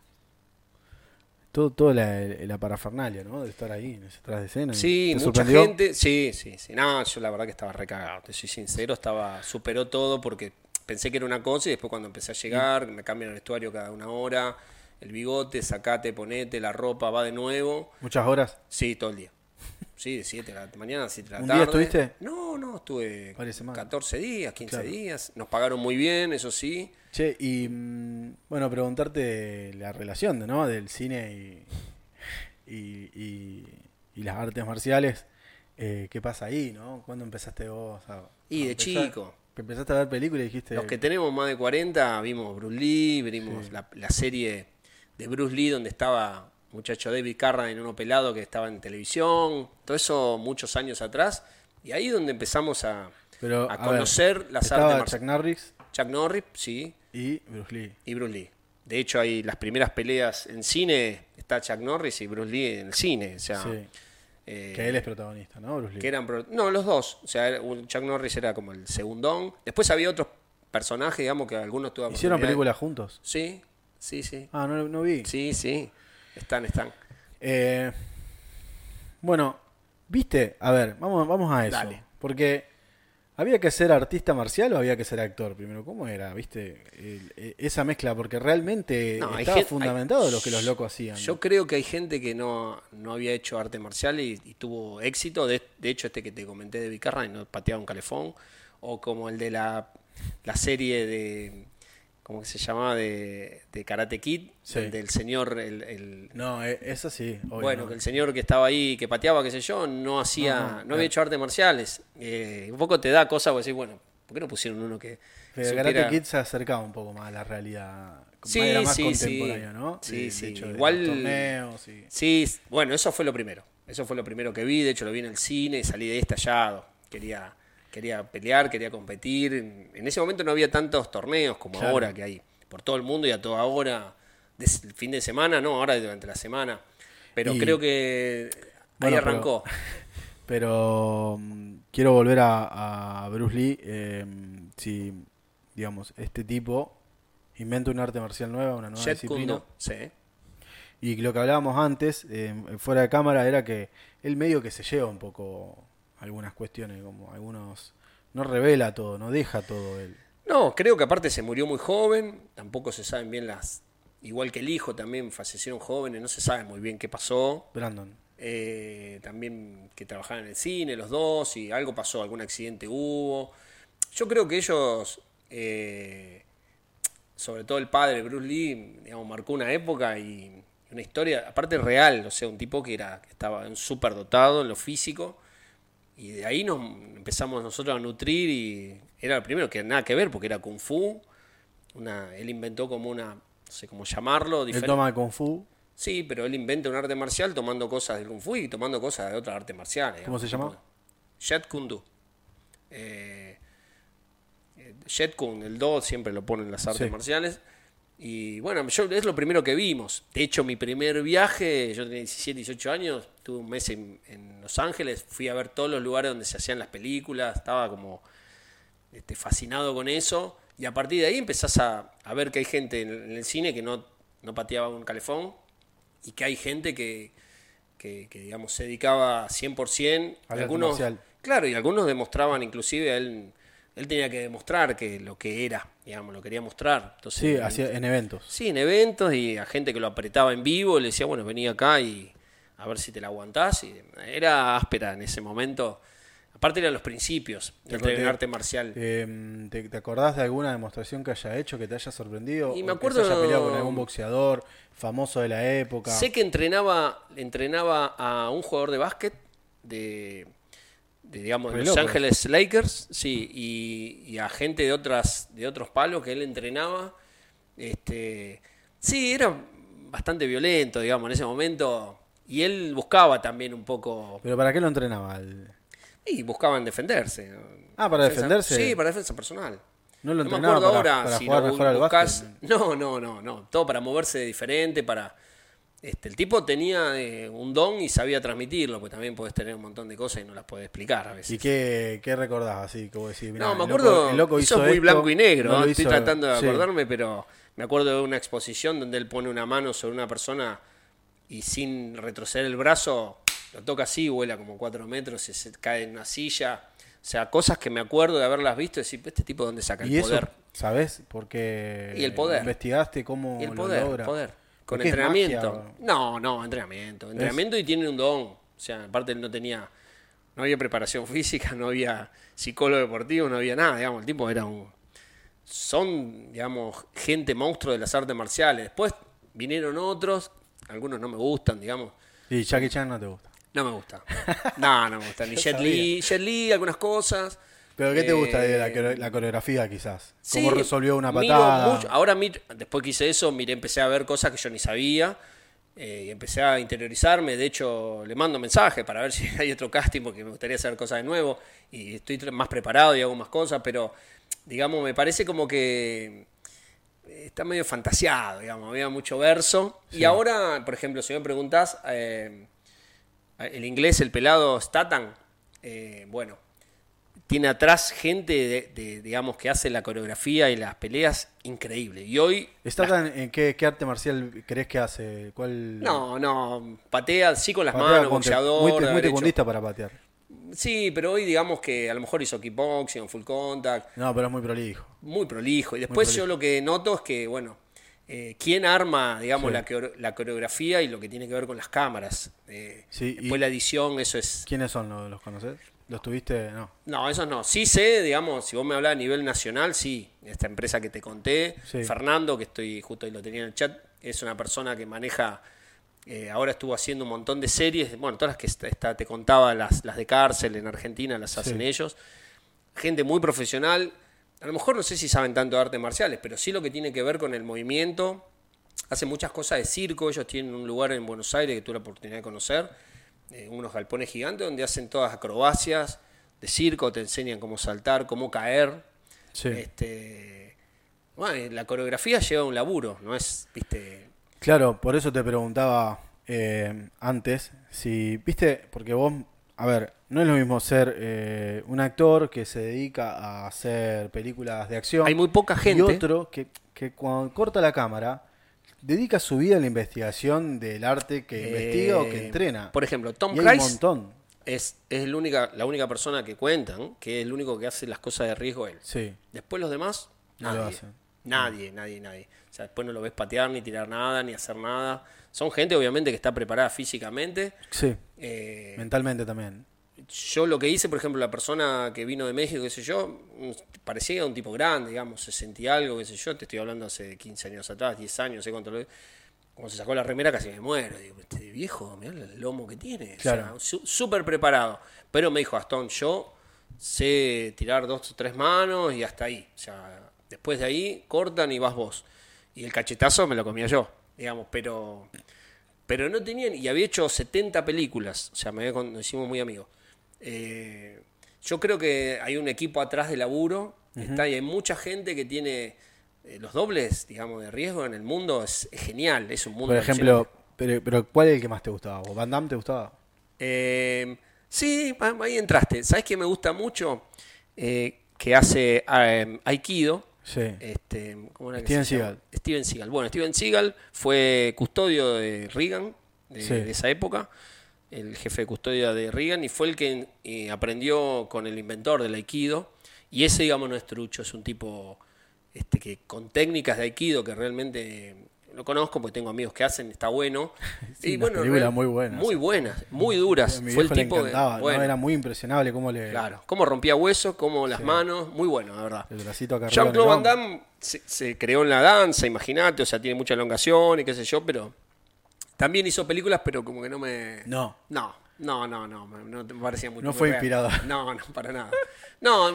Todo, toda la, la parafernalia, ¿no? De estar ahí, detrás de escena. Sí, ¿Te mucha sorprendió? gente. Sí, sí, sí. No, yo la verdad que estaba recagado, te soy sincero. Estaba, superó todo porque pensé que era una cosa y después cuando empecé a llegar, me cambian el vestuario cada una hora. El bigote, sacate, ponete, la ropa va de nuevo. ¿Muchas horas? Sí, todo el día. Sí, de 7 de la mañana a 7 de la ¿Un tarde. día estuviste? No, no, estuve Varias semanas. 14 días, 15 Claro. días. Nos pagaron muy bien, eso sí. Che, y mm, bueno, preguntarte la relación de, ¿no? del cine y, y, y- y las artes marciales. Eh, ¿Qué pasa ahí, no? ¿Cuándo empezaste vos a, Y a de empezar? chico. Que empezaste a ver películas y dijiste... Los que tenemos más de 40 vimos Bruce Lee, vimos Sí. la, la serie de Bruce Lee donde estaba muchacho David en uno pelado que estaba en televisión, todo eso muchos años atrás. Y ahí donde empezamos a, Pero, a a ver, conocer las artes Chuck marciales. Norris Chuck Norris, sí, y Bruce Lee. y Bruce Lee. De hecho, hay las primeras peleas en cine, está Chuck Norris y Bruce Lee en el cine. O sea, Sí, eh, que él es protagonista, ¿no? Bruce Lee. que eran no los dos o sea Chuck Norris era como el segundón después había otros personajes digamos que algunos tuve ¿Hicieron películas juntos? sí sí sí Ah, no, no vi. sí sí están están Eh, bueno, viste, a ver, vamos, vamos a eso. Dale. Porque había que ser artista marcial o había que ser actor primero. ¿Cómo era, viste? El- e- esa mezcla, porque realmente No, estaba fundamentado hay- lo que los locos hacían. yo creo que hay gente que no, no había hecho arte marcial y, y tuvo éxito de, de hecho este que te comenté de Vicarra y no pateaba un calefón o como el de la, la serie de ¿cómo que se llamaba? de, de Karate Kid Sí. el del señor el- el, No, eh, eso sí. obvio, Bueno, no. que el señor que estaba ahí, que pateaba, qué sé yo, no hacía, No, no, no, había hecho artes marciales. Eh, un poco te da cosa, porque decís, bueno, ¿por qué no pusieron uno que Pero supiera- Karate Kid se acercaba un poco más a la realidad. Sí, era más sí, contemporáneo, sí. ¿no? Sí, De- hecho, igual- torneos y- Sí, bueno, eso fue lo primero. Eso fue lo primero que vi, de hecho lo vi en el cine y salí de ahí estallado. Quería, quería pelear, quería competir. En ese momento no había tantos torneos como Claro. ahora que hay por todo el mundo y a toda hora. El fin de semana, no, ahora durante la semana. Pero Y- creo que ahí Bueno, pero- arrancó. Pero mm, quiero volver a, a Bruce Lee. eh, si, digamos, este tipo inventa un arte marcial nueva, una nueva Jet disciplina. Kundo, sí. Y lo que hablábamos antes, eh, fuera de cámara, era que él medio que se lleva un poco algunas cuestiones, como algunos... No revela todo, no deja todo él. No, creo que aparte se murió muy joven, tampoco se saben bien las... Igual que el hijo también fallecieron jóvenes, no se sabe muy bien qué pasó. Brandon. Eh, también que trabajaban en el cine los dos y algo pasó, algún accidente hubo. Yo creo que ellos, eh, sobre todo el padre Bruce Lee, digamos, marcó una época y una historia, aparte real, o sea, un tipo que era que estaba súper dotado en lo físico y de ahí nos empezamos nosotros a nutrir y era el primero que nada que ver porque era kung fu. Una, él inventó como una, no sé cómo llamarlo, Él diferente. toma el Kung Fu. Sí, pero él inventa un arte marcial tomando cosas del Kung Fu y tomando cosas de otras artes marciales. ¿Cómo se llama? Jet Kune Do. Eh, eh, Jet Kune, el Do siempre lo ponen en las artes Sí. marciales. Y bueno, yo, es lo primero que vimos. De hecho, mi primer viaje, yo tenía 17, 18 años, tuve un mes en, en Los Ángeles, fui a ver todos los lugares donde se hacían las películas, estaba como este, fascinado con eso. Y a partir de ahí empezás a, a ver que hay gente en, en el cine que no, no pateaba un calefón y que hay gente que, que, que, digamos, se dedicaba 100%. Al arte algunos, marcial. claro, y algunos demostraban, inclusive él, él tenía que demostrar que lo que era, digamos, lo quería mostrar. Entonces, Sí, en- hacía, en eventos. Sí, en eventos y a gente que lo apretaba en vivo le decía, bueno, vení acá y a ver si te la aguantás. Y era áspera en ese momento. Aparte eran los principios del Te- te- arte marcial. Eh, ¿te, te acordás de alguna demostración que haya hecho que te haya sorprendido? Y ¿O me que acuerdo- se haya peleado con algún boxeador famoso de la época. Sé que entrenaba, entrenaba a un jugador de básquet de, de, digamos, de Los Ángeles Lakers, sí, y, y a gente de otras, de otros palos que él entrenaba. Este, sí, era bastante violento, digamos, en ese momento. Y él buscaba también un poco. ¿Pero para qué lo entrenaba? El- Y buscaban defenderse. Ah, ¿para Defensa- defenderse? Sí, para defensa personal. ¿No lo No me acuerdo para, ahora para si jugar lo mejor al básquet? No, no, no, no. Todo para moverse diferente, para. Este, el tipo tenía eh, un don y sabía transmitirlo, pues también podés tener un montón de cosas y no las podés explicar a veces. ¿Y qué, qué recordás así? Mirá, no, me el loco- acuerdo. el loco eso hizo es muy esto, blanco y negro. Estoy hizo- tratando de sí. acordarme, pero me acuerdo de una exposición donde él pone una mano sobre una persona y sin retroceder el brazo, lo toca así, vuela como cuatro metros se cae en una silla. O sea, cosas que me acuerdo de haberlas visto y decir, este tipo, ¿dónde saca el Y eso, poder? ¿sabés? Porque Y el poder. investigaste cómo Y el lo logra. poder. Con ¿Qué es entrenamiento. magia? No, no, entrenamiento. Entrenamiento y tiene un don. O sea, aparte él no tenía, no había preparación física, no había psicólogo deportivo, no había nada, digamos, el tipo era un... Son, digamos, gente monstruo de las artes marciales. Después vinieron otros, algunos no me gustan, digamos. Y Jackie Chan no te gusta. No me gusta. No, no me gusta. Ni Jet. Li, Jet Li, algunas cosas. ¿Pero qué te gusta de la, Eh, la coreografía quizás? ¿Cómo Sí, resolvió una patada? mucho. Ahora, mir- después que hice eso, miré, empecé a ver cosas que yo ni sabía. eh, y empecé a interiorizarme. De hecho, le mando mensajes para ver si hay otro casting porque me gustaría hacer cosas de nuevo. Y estoy más preparado y hago más cosas. Pero, digamos, me parece como que está medio fantaseado, digamos. Había mucho verso. Y ahora, por ejemplo, si me preguntás, eh, el inglés, el pelado Statan, eh, bueno, tiene atrás gente, de, de, digamos, que hace la coreografía y las peleas increíble. Y hoy... ¿Está tan- en qué, qué arte marcial crees que hace? ¿Cuál No, no, patea sí con las patea manos, boxeador. Muy, muy hecho- tecundista para patear. Sí, pero hoy digamos que a lo mejor hizo kickboxing, full contact, No, pero es muy prolijo. muy prolijo. Y después prolijo. yo lo que noto es que, bueno, eh, quién arma, digamos, Sí. la, la coreografía y lo que tiene que ver con las cámaras. Eh, Sí, después y- la edición, eso es... ¿Quiénes son? ¿Los, los conoces? ¿Los tuviste? No. No, esos no. Sí sé, digamos, si vos me hablas a nivel nacional, sí. Esta empresa que te conté, Sí. Fernando, que estoy justo ahí lo tenía en el chat, es una persona que maneja, eh, ahora estuvo haciendo un montón de series, bueno, todas las que está, está- te contaba, las, las de cárcel en Argentina, las hacen Sí. ellos. Gente muy profesional. A lo mejor no sé si saben tanto de artes marciales, pero sí lo que tiene que ver con el movimiento. Hacen muchas cosas de circo, ellos tienen un lugar en Buenos Aires que tuve la oportunidad de conocer, eh, unos galpones gigantes donde hacen todas acrobacias de circo, te enseñan cómo saltar, cómo caer. Sí. Este, bueno, la coreografía lleva un laburo, no es, viste, Claro, por eso te preguntaba eh, antes si, viste, porque vos, a ver, no es lo mismo ser eh, un actor que se dedica a hacer películas de acción. Hay muy poca gente. Y otro que, que cuando corta la cámara, dedica su vida a la investigación del arte que investiga o que Eh, entrena. Por ejemplo, Tom Cruise es, es la, única, la única persona que cuentan que es el único que hace las cosas de riesgo él. Sí. Después los demás, No lo nadie. hacen. Nadie, nadie, nadie. O sea, después no lo ves patear, ni tirar nada, ni hacer nada. Son gente, obviamente, que está preparada físicamente. Sí. Eh, Mentalmente también. Yo lo que hice, por ejemplo, la persona que vino de México, qué sé yo, mm, parecía un tipo grande, digamos, se sentía algo, qué sé yo, te estoy hablando hace 15 años atrás, 10 años, no sé cuánto lo Como se sacó la remera casi me muero. Digo, este viejo, mirá el lomo que tiene. O sea, Claro. súper preparado. Pero me dijo, Gastón, yo sé tirar dos o tres manos y hasta ahí. O sea, después de ahí cortan y vas vos. Y el cachetazo me lo comía yo, digamos, pero... Pero no tenían, y había hecho 70 películas, o sea, me nos hicimos muy amigos. Eh, yo creo que hay un equipo atrás de laburo, está, y hay mucha gente que tiene eh, los dobles, digamos, de riesgo en el mundo es, es genial, es un mundo Por ejemplo, pero, pero ¿cuál es el que más te gustaba? ¿vos? ¿Van Damme te gustaba? Eh, sí, ah, ahí entraste. ¿Sabes qué me gusta mucho? Eh, que hace Aikido. Sí. Este, ¿cómo era Steven? Seagal. Steven Seagal. Bueno, Steven Seagal fue custodio de Reagan, de, Sí. de esa época, el jefe de custodia de Reagan, y fue el que eh, aprendió con el inventor del Aikido. Y ese, digamos, no es trucho, es un tipo este, que con técnicas de Aikido que realmente lo conozco porque tengo amigos que hacen, está bueno. Sí, películas real- muy buenas. Muy buenas, muy duras. Mi fue el tipo de- bueno, Era muy impresionable cómo le... Claro, cómo rompía huesos, cómo las manos, muy bueno, la verdad. El bracito acá Jean-Claude Van. Damme se, se creó en la danza, imagínate, o sea, tiene mucha elongación y qué sé yo, pero también hizo películas, pero como que no me... No. No, no, no, no, no me parecía muy No fue real. inspirador. No, no, para nada. No,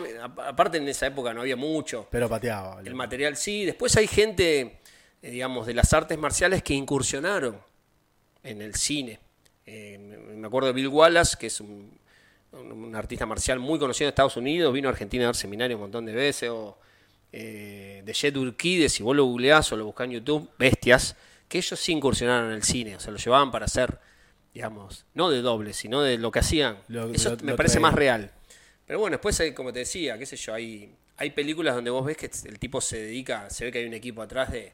aparte en esa época no había mucho. Pero pateaba. El material sí. Después hay gente, eh, digamos, de las artes marciales que incursionaron en el cine. Eh, me acuerdo de Bill Wallace, que es un, un- un artista marcial muy conocido en Estados Unidos, vino a Argentina a dar seminarios un montón de veces, o eh, de Jet Urquide, si vos lo googleás o lo buscás en YouTube, bestias, que ellos sí incursionaron en el cine, o sea, lo llevaban para hacer, digamos, no de doble, sino de lo que hacían. Lo- Eso lo- me lo parece más real. Pero bueno, después hay, como te decía, qué sé yo, hay, hay películas donde vos ves que el tipo se dedica, se ve que hay un equipo atrás de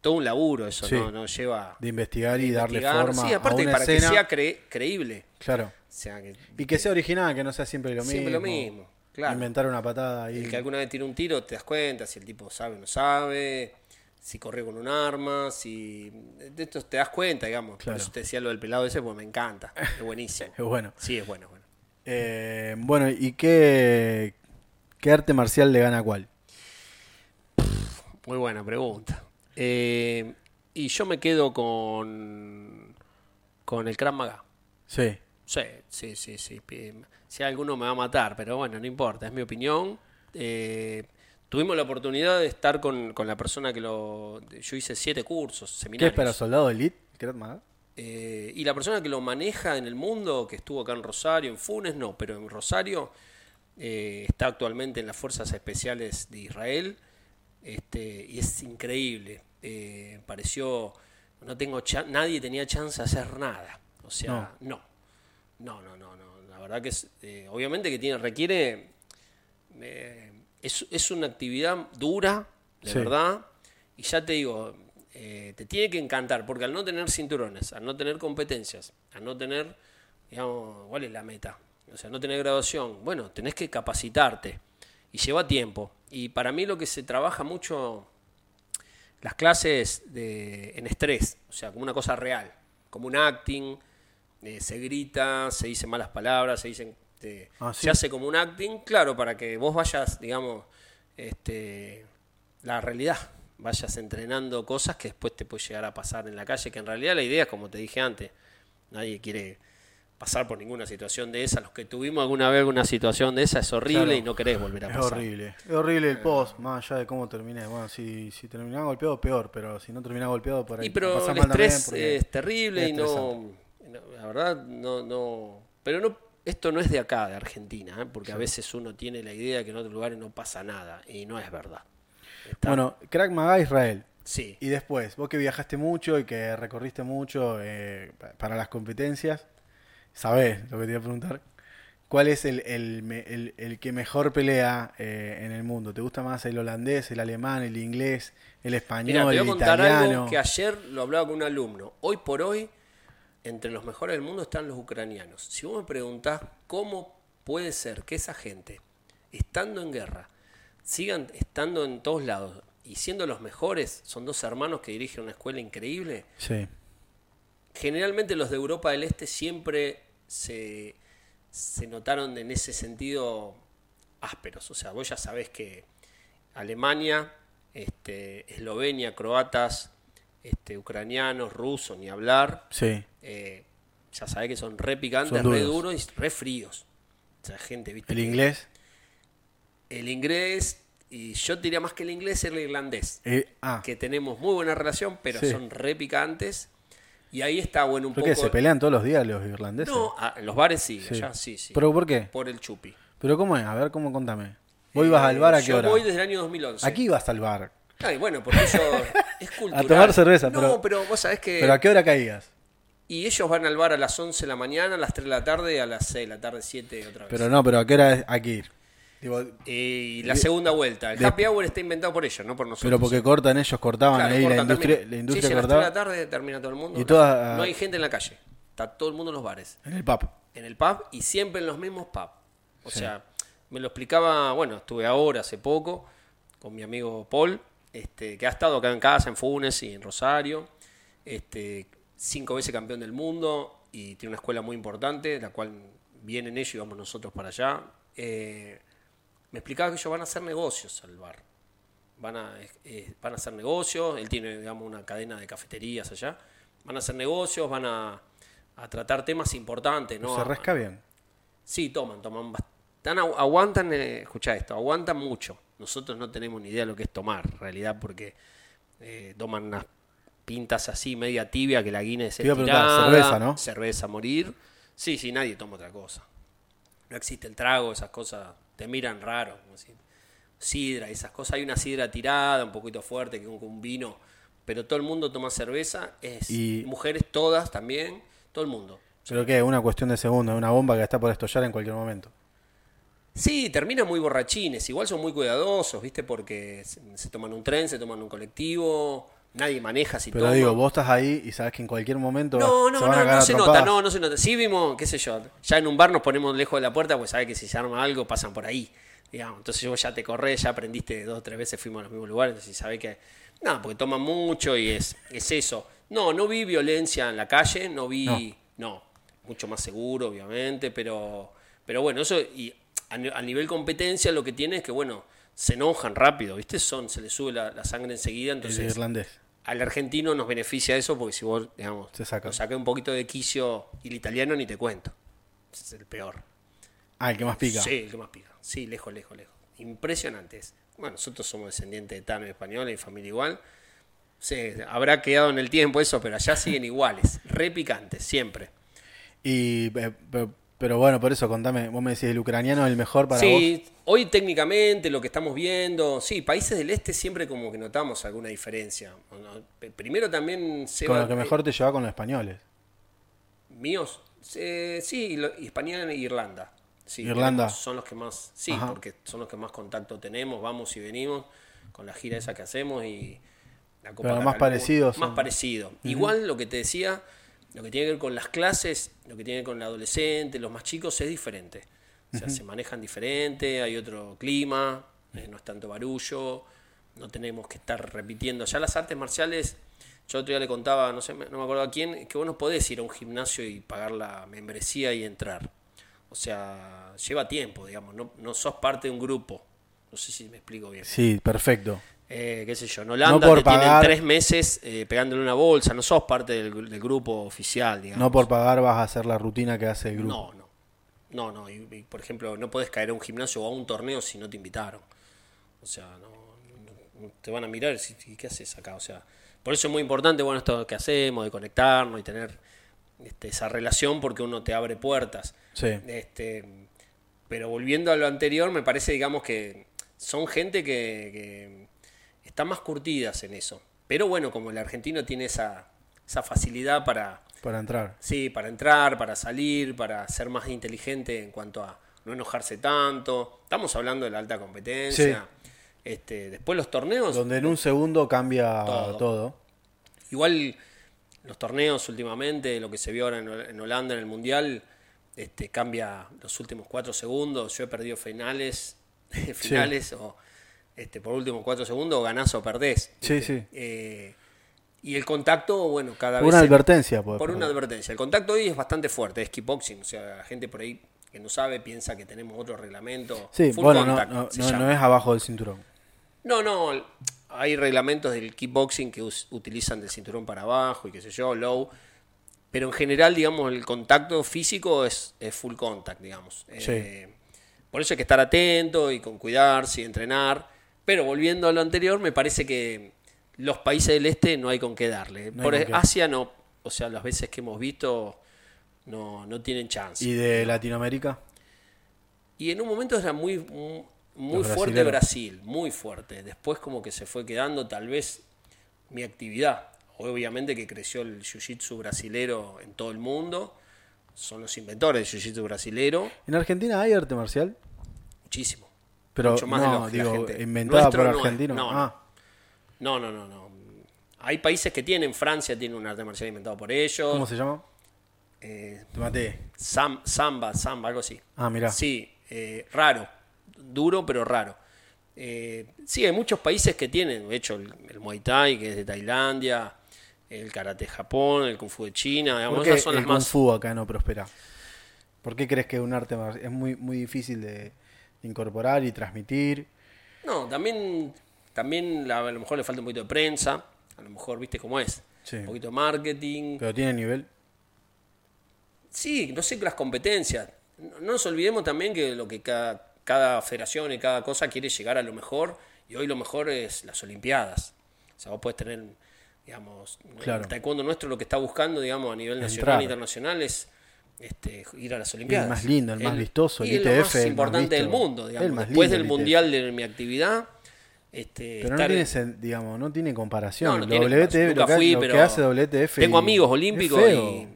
todo un laburo eso, Sí. ¿no? No lleva De investigar y darle forma Sí, aparte a una para escena. que sea cre- creíble. Claro. O sea, que, Y que sea original, que no sea siempre lo Siempre mismo. lo mismo, claro. Inventar una patada el que alguna vez tira un tiro te das cuenta si el tipo sabe o no sabe, si corre con un arma, si... De esto te das cuenta, digamos. Claro. Por eso te decía lo del pelado ese, pues me encanta. Es buenísimo. Es bueno. Sí, es bueno, es bueno. Eh, bueno, ¿y qué, qué arte marcial le gana a cuál? Muy buena pregunta. Eh, y yo me quedo con, con el Krav Maga. Sí. Sí, sí, sí, sí. Si alguno me va a matar, pero bueno, no importa, es mi opinión. Eh, tuvimos la oportunidad de estar con, con la persona que lo... Yo hice siete cursos, ¿Qué es seminarios. para soldado elite? Eh, y la persona que lo maneja en el mundo, que estuvo acá en Rosario, en Funes no, pero en Rosario, eh, está actualmente en las Fuerzas Especiales de Israel, este, y es increíble. Eh, pareció, no tengo nadie tenía chance de hacer nada. O sea, no. No, no, no, no. La verdad que es, eh, obviamente que tiene, requiere, eh, es, es una actividad dura, de Sí. verdad, y ya te digo, eh, te tiene que encantar, porque al no tener cinturones, al no tener competencias, al no tener, digamos, ¿cuál es la meta? O sea, no tener graduación, bueno, tenés que capacitarte y lleva tiempo. Y para mí lo que se trabaja mucho las clases de, en estrés, o sea, como una cosa real, como un acting, eh, se grita, se dicen malas palabras, se dicen, eh, Ah, ¿sí? se hace como un acting, claro, para que vos vayas, digamos, este, la realidad, vayas entrenando cosas que después te puede llegar a pasar en la calle, que en realidad la idea es, como te dije antes, nadie quiere pasar por ninguna situación de esa, los que tuvimos alguna vez alguna situación de esa es horrible Claro. y no querés volver a Es pasar. horrible. Es horrible el post, más allá de cómo terminé. Bueno, si, si terminaba golpeado, peor, pero si no terminaba golpeado, por ahí. Y pero el estrés es terrible es y no, no- la verdad no no pero no esto no es de acá de Argentina ¿eh? porque a veces uno tiene la idea que en otros lugares no pasa nada y no es verdad Está- Bueno, Crack Maga Israel. sí Y después, vos que viajaste mucho y que recorriste mucho eh, pa- para las competencias, sabés lo que te iba a preguntar. ¿Cuál es el, el, el- el que mejor pelea eh, en el mundo? ¿Te gusta más el holandés, el alemán, el inglés, el español, te voy a el contar italiano? algo que ayer lo hablaba con un alumno. Hoy por hoy, entre los mejores del mundo están los ucranianos. Si vos me preguntás cómo puede ser que esa gente, estando en guerra, sigan estando en todos lados y siendo los mejores, son dos hermanos que dirigen una escuela increíble, Sí, generalmente los de Europa del Este siempre se, se notaron en ese sentido ásperos. O sea, vos ya sabés que Alemania, este, Eslovenia, croatas, este, ucranianos, rusos, ni hablar, sí. eh, ya sabés que son re picantes, Son re duros. y re fríos. O sea, gente, ¿viste? El inglés. El inglés, y yo diría más que el inglés, el irlandés eh, ah, que tenemos muy buena relación, pero Sí. son re picantes. Y ahí está bueno un ¿por poco. qué? ¿Se pelean todos los días los irlandeses? No, ah, en los bares sí, Sí. allá sí, sí. ¿Pero por qué? Por el chupi. ¿Pero cómo es? A ver, ¿cómo contame? ¿Vos ibas Eh, al bar a qué yo hora? voy desde el año 2011. Aquí ibas al bar. Ay, bueno, porque ellos es cultural. A tomar cerveza, no, pero- pero vos sabés que... ¿Pero a qué hora caías? Y ellos van al bar a las 11 de la mañana, a las 3 de la tarde, a las 6 de la tarde, 7 otra vez. Pero no, pero ¿a qué hora hay que ir? Digo, Eh, y la segunda vuelta. El de- happy hour está inventado por ellos, no por nosotros. pero porque cortan ellos, cortaban Claro, ahí, la industria, termina. la industria Sí, sí, a las 3 cortaba de la tarde termina todo el mundo. Y no, hay gente en la calle. Está todo el mundo en los bares. en el pub. En el pub y siempre en los mismos pubs. O sea, me lo explicaba, bueno, estuve ahora hace poco con mi amigo Paul, este, que ha estado acá en casa, en Funes y en Rosario. Este, cinco veces campeón del mundo y tiene una escuela muy importante, la cual vienen ellos y vamos nosotros para allá. Eh, me explicaba que ellos van a hacer negocios al bar. Van a, eh, van a hacer negocios, él tiene, digamos, una cadena de cafeterías allá. Van a hacer negocios, van a, a tratar temas importantes, ¿no? Se resca bien. Sí, toman, toman bast- tan agu- aguantan, eh, escucha esto, aguantan mucho. Nosotros no tenemos ni idea de lo que es tomar, en realidad, porque eh, toman unas pintas así, media tibia, que la Guinness es cerveza, ¿no? Cerveza morir. Sí, sí, nadie toma otra cosa. No existe el trago, esas cosas te miran raro. como si- sidra, esas cosas. Hay una sidra tirada, un poquito fuerte, que un, un vino. Pero todo el mundo toma cerveza, es Y- mujeres todas también, todo el mundo. Pero qué, una cuestión de segundos, una bomba que está por estallar en cualquier momento. Sí, terminan muy borrachines. Igual son muy cuidadosos, ¿viste? Porque se, se toman un tren, se toman un colectivo, nadie maneja si Pero toma. digo, vos estás ahí y sabes que en cualquier momento No, no, se van a no, no se nota, no, no se nota. Sí vimos, qué sé yo, ya en un bar nos ponemos lejos de la puerta, pues sabes que si se arma algo pasan por ahí, digamos. Entonces vos ya te corres, ya aprendiste dos o tres veces, fuimos a los mismos lugares, entonces sabés que, no, porque toman mucho y es, es eso. No, no vi violencia en la calle, no vi, no, mucho más seguro, obviamente, pero, pero bueno, eso, y a, ni- a nivel competencia lo que tiene es que, bueno, se enojan rápido, ¿viste? Son, se les sube la, la sangre enseguida, El entonces irlandés. al argentino nos beneficia eso porque si vos, digamos, Se saca. saqué un poquito de quicio y el italiano ni te cuento. Es el peor. Ah, el que más pica. Sí, el que más pica. Sí, lejos, lejos, lejos. Impresionantes. Bueno, nosotros somos descendientes de Tano y español y familia igual. Sí, habrá quedado en el tiempo eso, pero allá siguen iguales. Re picantes, siempre. Y, eh, pero, pero bueno, por eso contame, vos me decís, el ucraniano es el mejor para vos. sí, hoy técnicamente lo que estamos viendo, sí, países del este siempre como que notamos alguna diferencia. Primero también se Con lo que mejor te lleva con los españoles. Míos, eh, sí, España e Irlanda. Sí, Irlanda. son los que más, sí, Ajá. porque son los que más contacto tenemos, vamos y venimos con la gira esa que hacemos y la Copa Pero más parecidos Más son- parecido. Igual lo que te decía, lo que tiene que ver con las clases, lo que tiene que ver con el adolescente, los más chicos es diferente. O sea, se manejan diferente, hay otro clima, eh, no es tanto barullo, no tenemos que estar repitiendo. Ya las artes marciales, yo otro día le contaba, no sé, no me acuerdo a quién, que vos no podés ir a un gimnasio y pagar la membresía y entrar. O sea, lleva tiempo, digamos, no, no sos parte de un grupo. No sé si me explico bien. Sí, perfecto. Eh, qué sé yo, en Holanda No por te tienen pagar- tres meses eh, pegándole una bolsa, no sos parte del, gru- del grupo oficial, digamos. No por pagar vas a hacer la rutina que hace el grupo. No, no. No, no. Y, y, por ejemplo, no puedes caer a un gimnasio o a un torneo si no te invitaron. O sea, no, te van a mirar "¿Y ¿qué haces acá? O sea, por eso es muy importante, bueno, esto que hacemos, de conectarnos y tener este, esa relación porque uno te abre puertas. Sí. Este, pero volviendo a lo anterior, me parece, digamos, que son gente que, que está más curtidas en eso. Pero bueno, como el argentino tiene esa, esa facilidad para, Para entrar. Sí, para entrar, para salir, para ser más inteligente en cuanto a no enojarse tanto. Estamos hablando de la alta competencia. Este, después los torneos, Donde en un segundo cambia Todo. todo. igual los torneos últimamente, lo que se vio ahora en, Hol- en Holanda en el Mundial, este, cambia los últimos cuatro segundos. Yo he perdido finales, finales o este, por últimos cuatro segundos, ganás o perdés. Sí, sí. Eh, y el contacto, bueno, cada Por vez... una advertencia. pues, Por una advertencia. El contacto hoy es bastante fuerte, es kickboxing. O sea, la gente por ahí que no sabe piensa que tenemos otro reglamento. Sí, Full bueno, no, contact, no, es abajo del cinturón. No, no, hay reglamentos del kickboxing que utilizan del cinturón para abajo y qué sé yo, low. Pero en general, digamos, el contacto físico es, es full contact, digamos. Eh, por eso hay que estar atento y con cuidarse y entrenar. Pero volviendo a lo anterior, me parece que los países del este no hay con qué darle. No por con qué. Asia no, o sea, las veces que hemos visto no, no tienen chance. ¿Y de Latinoamérica? Y en un momento era muy, mu- Muy Los fuerte. Brasil, muy fuerte. Después como que se fue quedando tal vez mi actividad. Obviamente que creció el jiu-jitsu brasilero en todo el mundo. Son los inventores del jiu-jitsu brasilero. ¿En Argentina hay arte marcial? Muchísimo. Pero Mucho más de no, lo que la digo, gente- inventada Nuestro por no argentinos. No, no. ah, No, no, no, no. Hay países que tienen, Francia tiene un arte marcial inventado por ellos. ¿cómo se llama? Eh, Te maté. Sam- samba, samba, algo así. Ah, mirá. Sí, eh, raro. Duro, pero raro. Eh, sí, hay muchos países que tienen, de hecho, el, el Muay Thai, que es de Tailandia, el Karate de Japón, el Kung Fu de China, digamos, ¿Por qué esas son el las Kung más... Fu acá no prospera? ¿Por qué crees que un arte marcial es muy, muy difícil de incorporar y transmitir? No, también, también la- a lo mejor le falta un poquito de prensa, a lo mejor, viste cómo es, Sí. un poquito de marketing. Pero tiene nivel. Sí, no sé las competencias. No, no nos olvidemos también que lo que cada, cada federación y cada cosa quiere llegar a lo mejor, y hoy lo mejor es las Olimpiadas. O sea, vos podés tener, digamos, Claro. el taekwondo nuestro lo que está buscando, digamos, a nivel nacional e internacional es este, ir a las El Olimpiadas. más lindo, el más vistoso, el y ITF, lo el más más importante del mundo, digamos. El más Después del el mundial de mi actividad, este, Pero no tiene, digamos, no tiene comparación. No, no El tiene WTF, lo, que, fui, lo que pero hace WTF. tengo y- amigos olímpicos es feo. y-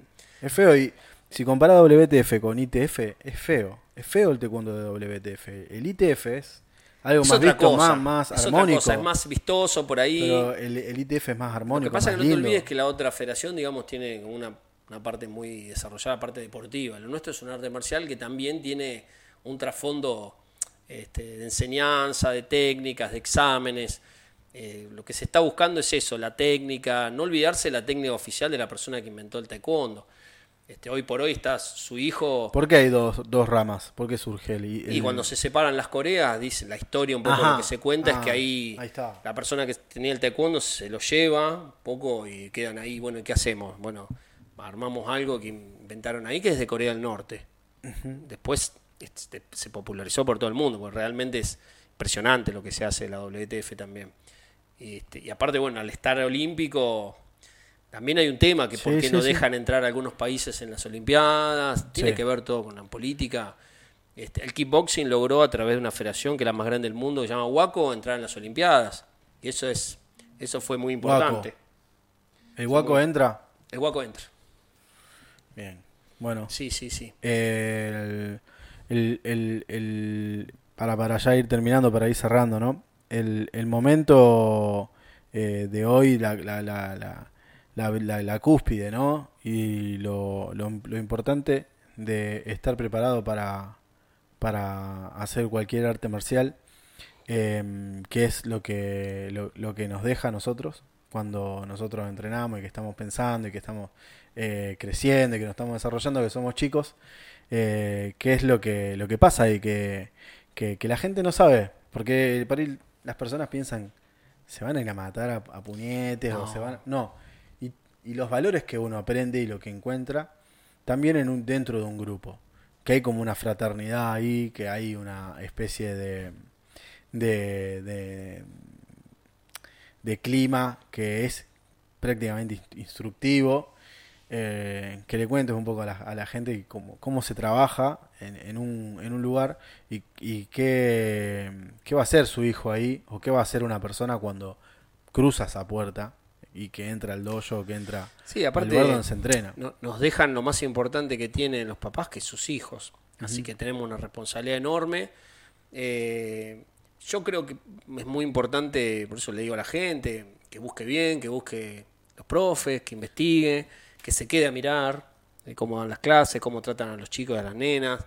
Es feo y si compara WTF con ITF, es feo. Es feo el taekwondo de WTF. El ITF es algo es más otra visto, cosa, más, más es otra armónico. cosa, es más vistoso por ahí. Pero el, el ITF es más Lo armónico, que pasa es que no te olvides que la otra federación, digamos, tiene una, una parte muy desarrollada, parte deportiva. Lo nuestro es un arte marcial que también tiene un trasfondo este, de enseñanza, de técnicas, de exámenes. Eh, lo que se está buscando es eso, la técnica, no olvidarse la técnica oficial de la persona que inventó el taekwondo. Este, hoy por hoy está su hijo ¿Por qué hay dos, dos ramas? ¿Por qué surge el, y cuando se separan las Coreas, dice la historia un poco Ajá. lo que se cuenta es Ah, que ahí, ahí la persona que tenía el taekwondo se lo lleva un poco y quedan ahí, bueno, ¿y qué hacemos? Bueno, armamos algo que inventaron ahí que es de Corea del Norte. Después este, se popularizó por todo el mundo, porque realmente es impresionante lo que se hace en la WTF también. Este, y aparte, bueno, al estar olímpico, también hay un tema que por qué sí, no sí. dejan entrar algunos países en las Olimpiadas, tiene que ver todo con la política. Este, el kickboxing logró a través de una federación que es la más grande del mundo, que se llama WACO, entrar en las Olimpiadas. Y eso es eso fue muy importante. ¿El guaco entra? El WACO entra. Bien. Bueno, Sí, sí, sí. el, el, el- el- para, para ya ir terminando, para ir cerrando, ¿no? El, el momento eh, de hoy, la, la, la, la, la, la- la cúspide, ¿no? Y lo, lo, lo importante de estar preparado para, para hacer cualquier arte marcial, eh, que es lo que, lo, lo que nos deja a nosotros cuando nosotros entrenamos y que estamos pensando y que estamos eh, creciendo y que nos estamos desarrollando, que somos chicos, eh, qué es lo que, lo que pasa y que, que, que la gente no sabe, porque para ir- las personas piensan, se van a ir a matar a, a puñetes o No. se van... No, y, y los valores que uno aprende y lo que encuentra, también en un, dentro de un grupo, que hay como una fraternidad ahí, que hay una especie de, de, de, de clima que es prácticamente inst- instructivo, eh, que le cuentes un poco a la, a la gente cómo, cómo se trabaja en, en, un, en un lugar y, y qué, qué va a hacer su hijo ahí o qué va a hacer una persona cuando cruza esa puerta y que entra al dojo, que entra Sí, al lugar donde se entrena. no- nos dejan lo más importante que tienen los papás, que sus hijos. Así que tenemos una responsabilidad enorme. Eh, yo creo que es muy importante, por eso le digo a la gente, que busque bien, que busque los profes, que investigue, que se quede a mirar de cómo dan las clases, cómo tratan a los chicos y a las nenas.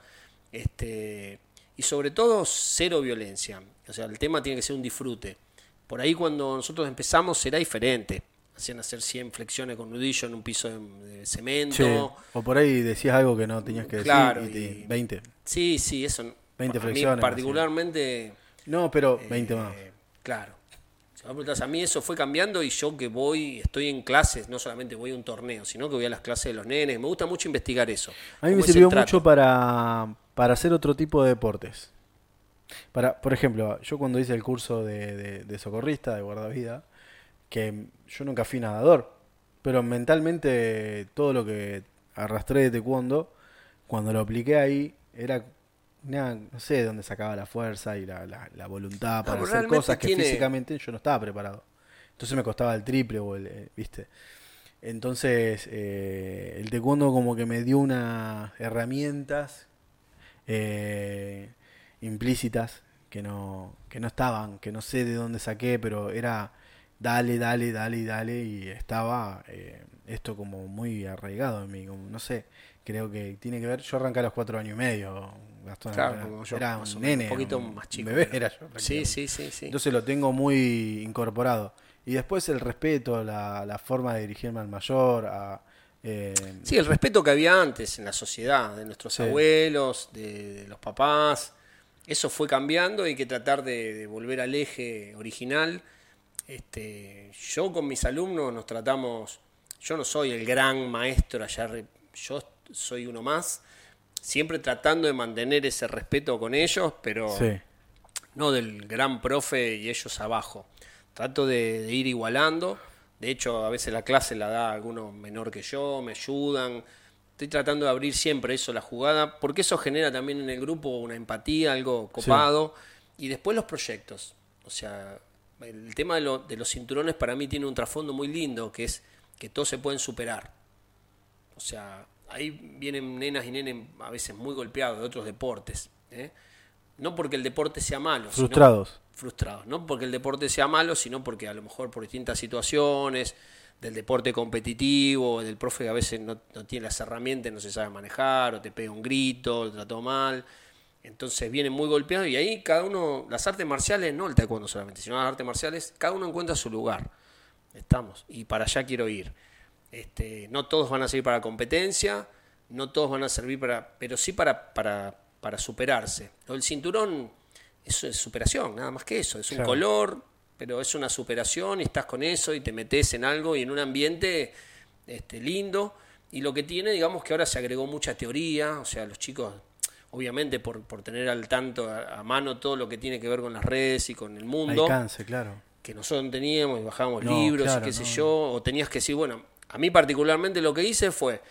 Este, y sobre todo, cero violencia. O sea, el tema tiene que ser un disfrute. Por ahí cuando nosotros empezamos será diferente. Hacían hacer 100 flexiones con nudillo en un piso de, de cemento. Sí, o por ahí decías algo que no tenías que decir y te- y- 20. Sí, sí, eso. 20 a mí flexiones, particularmente... No, pero 20 más. eh, Claro. Si me preguntás, a mí eso fue cambiando y yo que voy, estoy en clases, no solamente voy a un torneo, sino que voy a las clases de los nenes. Me gusta mucho investigar eso. A mí me sirvió mucho para, para hacer otro tipo de deportes. Para, por ejemplo, yo cuando hice el curso de, de- de socorrista, de guardavida, que yo nunca fui nadador, pero mentalmente todo lo que arrastré de taekwondo, cuando lo apliqué ahí, era no sé de dónde sacaba la fuerza y la, la, la voluntad para hacer cosas que tiene- físicamente yo no estaba preparado. Entonces me costaba el triple o el, eh, ¿viste? Entonces eh, el taekwondo como que me dio unas herramientas eh, implícitas que no, que no estaban, que no sé de dónde saqué, pero era dale, dale, dale, dale y estaba eh, esto como muy arraigado en mí, como, no sé, creo que tiene que ver, yo arranqué a los cuatro años y medio, Gastón, Claro, era, como yo, era un nene, un poquito un más chico, bebé pero- era yo. Sí, sí, sí, sí. Entonces lo tengo muy incorporado. Y después el respeto, la, la forma de dirigirme al mayor, a... eh, Sí, el respeto que había antes en la sociedad, de nuestros Sí. abuelos, de, de los papás, eso fue cambiando y hay que tratar de, de volver al eje original. Este, yo con mis alumnos nos tratamos, yo no soy el gran maestro allá, yo soy uno más, siempre tratando de mantener ese respeto con ellos, pero sí, no del gran profe y ellos abajo. Trato de, de ir igualando. De hecho, a veces la clase la da alguno menor que yo, me ayudan. Estoy tratando de abrir siempre eso, la jugada, porque eso genera también en el grupo una empatía, algo copado. Y después los proyectos. O sea, el tema de, lo- de los cinturones para mí tiene un trasfondo muy lindo, que es que todos se pueden superar. O sea, ahí vienen nenas y nenes a veces muy golpeados de otros deportes. ¿eh? No porque el deporte sea malo. sino- frustrados. frustrados. No porque el deporte sea malo, sino porque a lo mejor por distintas situaciones, del deporte competitivo, del profe que a veces no, no tiene las herramientas, no se sabe manejar, o te pega un grito, lo trató mal. Entonces vienen muy golpeados y ahí cada uno, las artes marciales, no el taekwondo solamente, sino las artes marciales, cada uno encuentra su lugar. Estamos. Y para allá quiero ir. Este, no todos van a servir para competencia, no todos van a servir para, pero sí para, para, para superarse. El cinturón eso es superación, nada más que eso, es un Claro. color, pero es una superación y estás con eso y te metes en algo y en un ambiente este, lindo. Y lo que tiene, digamos que ahora se agregó mucha teoría, o sea, los chicos, obviamente por, por tener al tanto a, a mano todo lo que tiene que ver con las redes y con el mundo, Alcance, claro. que nosotros no teníamos y bajábamos No, libros claro, y qué sé no. yo, o tenías que decir, bueno, a mí particularmente lo que hice fue,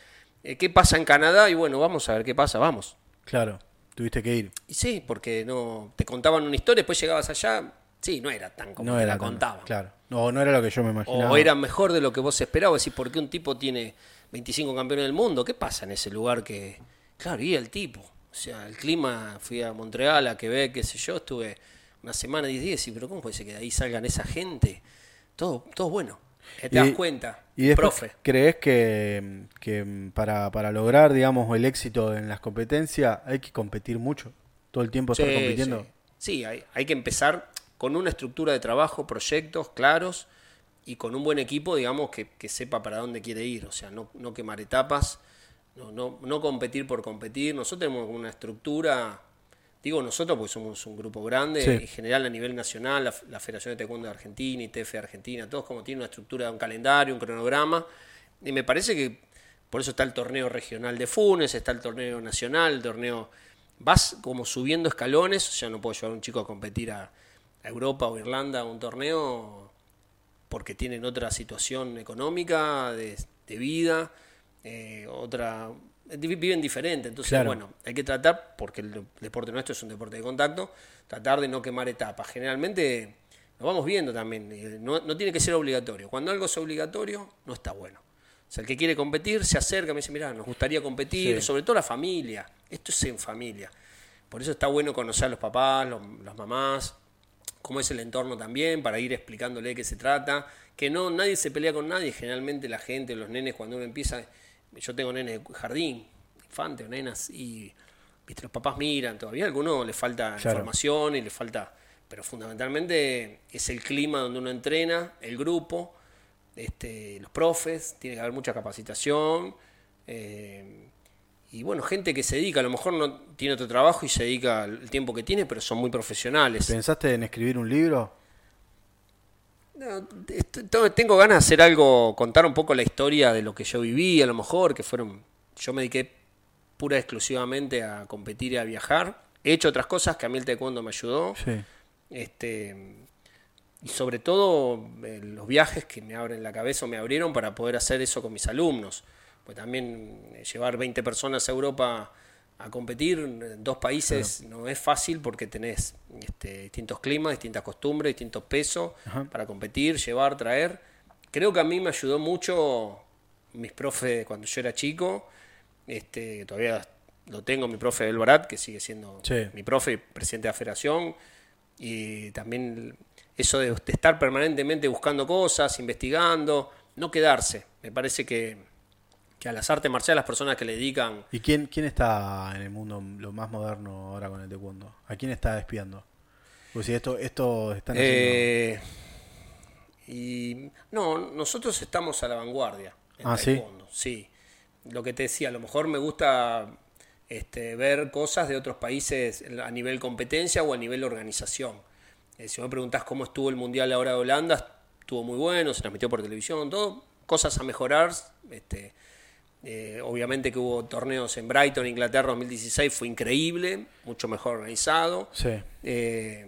eh, ¿qué pasa en Canadá? Y bueno, vamos a ver qué pasa, vamos. Claro, tuviste que ir. Y sí, porque no te contaban una historia, después llegabas allá, sí, no era tan como no te era la tan- contaban. Claro. No, no era lo que yo me imaginaba. O era mejor de lo que vos esperabas. Y por qué un tipo tiene 25 campeones del mundo, ¿qué pasa en ese lugar que... Claro, y el tipo. O sea, el clima, fui a Montreal, a Quebec, qué sé yo, estuve una semana, 10 días, y pero ¿cómo puede ser que de ahí salgan esa gente? Todo, todo bueno. Que te Y- das cuenta, Y después, profe. ¿crees que, que para, para lograr, digamos, el éxito en las competencias hay que competir mucho? Todo el tiempo estar Sí, compitiendo. sí. Sí, hay, hay que empezar con una estructura de trabajo, proyectos claros y con un buen equipo, digamos, que, que sepa para dónde quiere ir. O sea, no, no quemar etapas, no, no, no competir por competir. Nosotros tenemos una estructura, digo nosotros porque somos un grupo grande, Sí. en general a nivel nacional, la, la Federación de Taekwondo de Argentina, ITF de Argentina, todos como tienen una estructura, un calendario, un cronograma. Y me parece que por eso está el torneo regional de Funes, está el torneo nacional, el torneo vas como subiendo escalones, o sea, no puedo llevar a un chico a competir a, a Europa o Irlanda a un torneo porque tienen otra situación económica, de, de vida, eh, otra viven diferente, entonces Claro. bueno, hay que tratar, porque el deporte nuestro es un deporte de contacto, tratar de no quemar etapas. Generalmente lo vamos viendo también, eh, no, no tiene que ser obligatorio. Cuando algo es obligatorio, no está bueno. O sea, el que quiere competir se acerca, me dice, mira, nos gustaría competir, Sí. sobre todo la familia. Esto es en familia. Por eso está bueno conocer a los papás, los, las mamás, cómo es el entorno también, para ir explicándole de qué se trata. Que no, nadie se pelea con nadie. Generalmente la gente, los nenes, cuando uno empieza, yo tengo nenes de jardín, infantes o nenas, y viste, los papás miran, todavía a alguno le falta Claro. información y le falta. Pero fundamentalmente es el clima donde uno entrena, el grupo, este, los profes, tiene que haber mucha capacitación. eh, y bueno, gente que se dedica, a lo mejor no tiene otro trabajo y se dedica el tiempo que tiene, pero son muy profesionales. ¿Pensaste en escribir un libro? No, tengo- tengo ganas de hacer algo, contar un poco la historia de lo que yo viví, a lo mejor, que fueron. Yo me dediqué pura y exclusivamente a competir y a viajar. He hecho otras cosas que a mí el taekwondo me ayudó. Sí. Este, y sobre todo eh, los viajes que me abren la cabeza o me abrieron para poder hacer eso con mis alumnos. Pues también eh, llevar 20 personas a Europa a competir en dos países no es fácil porque tenés este, distintos climas, distintas costumbres, distintos pesos Ajá. para competir, llevar, traer. Creo que a mí me ayudó mucho mis profes cuando yo era chico, este, todavía lo tengo, mi profe del Barat, que sigue siendo Sí. mi profe, presidente de la federación, y también eso de, de estar permanentemente buscando cosas, investigando, no quedarse. Me parece que, que a las artes marciales, las personas que le dedican ¿Y quién, quién está en el mundo lo más moderno ahora con el taekwondo? ¿A quién está despiando? Pues si esto, esto están. Eh, y no, nosotros estamos a la vanguardia. en Ah, ¿sí? taekwondo, sí. Lo que te decía, a lo mejor me gusta este, ver cosas de otros países a nivel competencia o a nivel organización. Eh, si me preguntás cómo estuvo el Mundial ahora de Holanda, estuvo muy bueno, se transmitió por televisión, todo, cosas a mejorar. Este, eh, obviamente que hubo torneos en Brighton, Inglaterra 2016, fue increíble, mucho mejor organizado. Sí. Eh,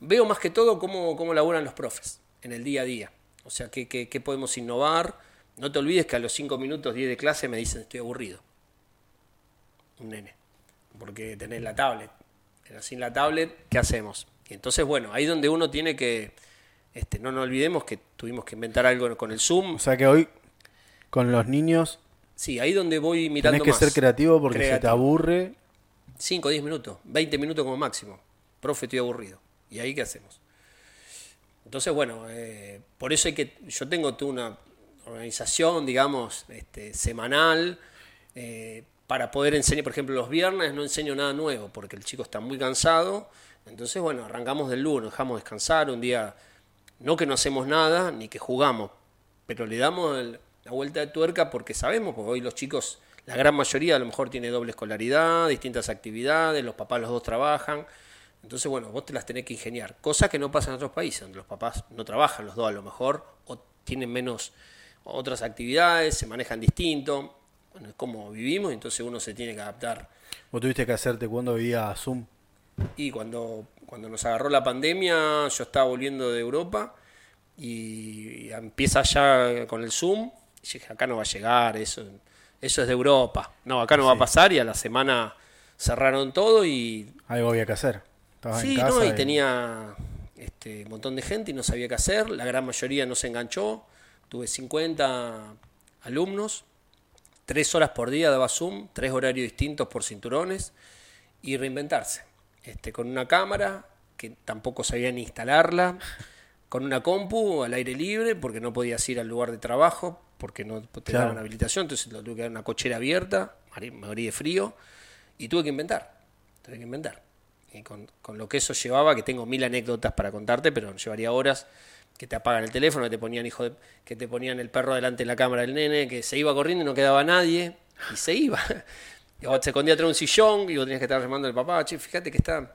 veo más que todo cómo, cómo laburan los profes en el día a día. O sea, qué, qué- qué podemos innovar. No te olvides que a los 5 minutos 10 de clase me dicen estoy aburrido. Un nene. Porque tenés la tablet. Pero sin la tablet, ¿qué hacemos? Y entonces, bueno, ahí donde uno tiene que... Este, no nos olvidemos que tuvimos que inventar algo con el Zoom. O sea que hoy con los niños Sí, ahí donde voy mirando tenés que más. ser creativo porque se te Creativo. aburre. 5 o 10 minutos, 20 minutos como máximo. Profe, estoy aburrido. ¿Y ahí qué hacemos? Entonces, bueno, eh, por eso hay que. Yo tengo una organización, digamos, este, semanal, eh, para poder enseñar. Por ejemplo, los viernes no enseño nada nuevo porque el chico está muy cansado. Entonces, bueno, arrancamos del lunes, dejamos descansar un día. No que no hacemos nada, ni que jugamos, pero le damos el- la vuelta de tuerca porque sabemos, porque hoy los chicos, la gran mayoría a lo mejor tiene doble escolaridad, distintas actividades, los papás los dos trabajan. Entonces, bueno, vos te las tenés que ingeniar. Cosa que no pasa en otros países, donde los papás no trabajan los dos a lo mejor, o tienen menos otras actividades, se manejan distinto. Bueno, es como vivimos, entonces uno se tiene que adaptar. Vos tuviste que hacerte cuando vía Zoom. Y cuando, cuando nos agarró la pandemia, yo estaba volviendo de Europa y empieza ya con el Zoom. Y dije, acá no va a llegar, eso, eso es de Europa. No, acá no va a pasar y a la semana cerraron todo y Algo había que hacer. Estabas Sí, en casa no, y y- tenía este, un montón de gente y no sabía qué hacer. La gran mayoría no se enganchó. Tuve 50 alumnos. Tres horas por día daba Zoom, tres horarios distintos por cinturones y reinventarse. Este, con una cámara que tampoco sabían instalarla, con una compu al aire libre porque no podías ir al lugar de trabajo porque no te Claro. daban habilitación, entonces lo tuve que dar una cochera abierta, me morí de frío y tuve que inventar, tuve que inventar. Y con, con lo que eso llevaba, que tengo mil anécdotas para contarte, pero llevaría horas, que te apagan el teléfono, que te ponían hijo de- que te ponían el perro delante de la cámara del nene, que se iba corriendo y no quedaba nadie, y se iba. Y vos se escondía atrás de un sillón y vos tenías que estar llamando al papá, che, fíjate que está.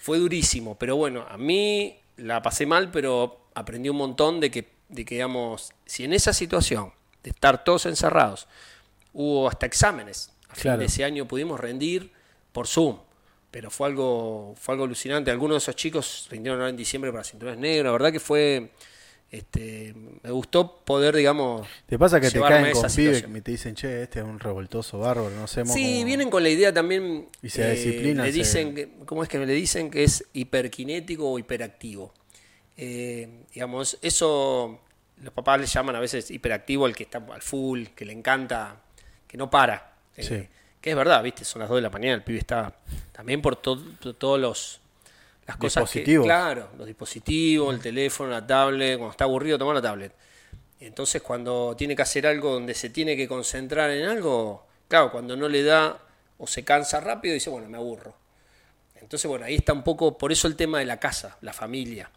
Fue durísimo, pero bueno, a mí la pasé mal, pero aprendí un montón de que, de que digamos, si en esa situación de estar todos encerrados, hubo hasta exámenes. A fin Claro. de ese año pudimos rendir por Zoom. Pero fue algo, fue algo alucinante. Algunos de esos chicos rindieron ahora en diciembre para cinturones negros. La verdad que fue. Este, me gustó poder, digamos. ¿Te pasa que te caen con pibes que te dicen, che, este es un revoltoso bárbaro, no sé Sí, cómo- vienen con la idea también. Y se eh, Le se- dicen, que, ¿cómo es que me le dicen que es hiperkinético o hiperactivo? Eh, digamos, eso los papás le llaman a veces hiperactivo al que está al full, que le encanta, que no para. Eh, Sí. que es verdad, ¿viste? Son las 2 de la mañana, el pibe está también por to- todos los las cosas Dispositivos. que claro, los dispositivos, el teléfono, la tablet, cuando está aburrido toma la tablet. Entonces, cuando tiene que hacer algo donde se tiene que concentrar en algo, claro, cuando no le da o se cansa rápido, dice, bueno, me aburro. Entonces, bueno, ahí está un poco, por eso el tema de la casa, la familia.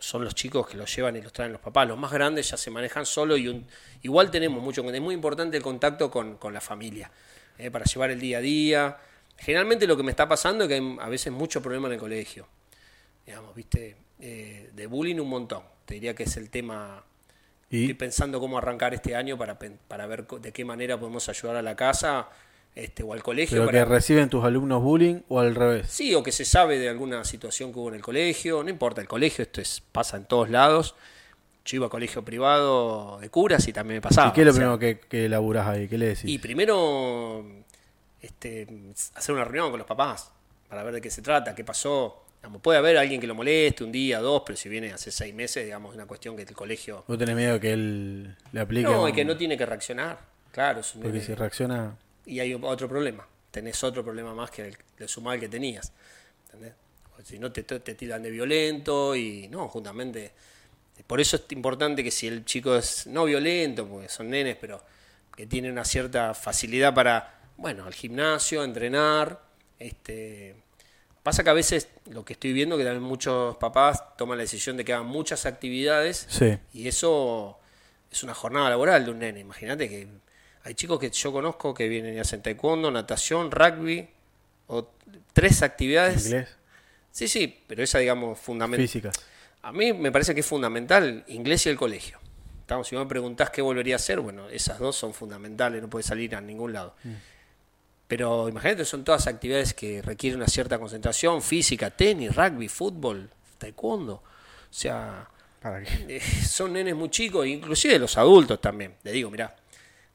Son los chicos que los llevan y los traen los papás. Los más grandes ya se manejan solo y un, igual tenemos mucho. Es muy importante el contacto con, con la familia, eh, para llevar el día a día. Generalmente lo que me está pasando es que hay a veces mucho problema en el colegio. Digamos, viste, Eh, de bullying un montón. Te diría que es el tema Y Estoy pensando cómo arrancar este año para, para ver de qué manera podemos ayudar a la casa este, o al colegio. pero para- que reciben tus alumnos bullying o al revés. Sí, o que se sabe de alguna situación que hubo en el colegio, no importa, el colegio esto es pasa en todos lados. Yo iba a colegio privado de curas y también me pasaba. ¿Y qué es lo o sea, primero que, que laburás ahí? ¿Qué le decís? Y primero este, hacer una reunión con los papás para ver de qué se trata, qué pasó. Puede haber alguien que lo moleste un día, dos, pero si viene hace seis meses, digamos, es una cuestión que el colegio... ¿Vos tenés miedo que él le aplique? No, y que no tiene que reaccionar, claro. Porque si reacciona... Y hay otro problema, tenés otro problema más que el, el sumal que tenías, ¿entendés? Si no te, te tiran de violento y no, justamente... Por eso es importante que si el chico es no violento, porque son nenes, pero que tiene una cierta facilidad para, bueno, al gimnasio, entrenar, este, pasa que a veces lo que estoy viendo que también muchos papás toman la decisión de que hagan muchas actividades y eso es una jornada laboral de un nene. Imagínate que hay chicos que yo conozco que vienen y hacen taekwondo, natación, rugby, o tres actividades. ¿Inglés? Sí, sí, pero esa, digamos, fundamental. Físicas. A mí me parece que es fundamental inglés y el colegio. si me preguntás qué volvería a hacer, bueno, esas dos son fundamentales, no puede salir a ningún lado. Mm. Pero imagínate, son todas actividades que requieren una cierta concentración física, tenis, rugby, fútbol, taekwondo. O sea, eh, son nenes muy chicos, inclusive los adultos también. Le digo, mirá,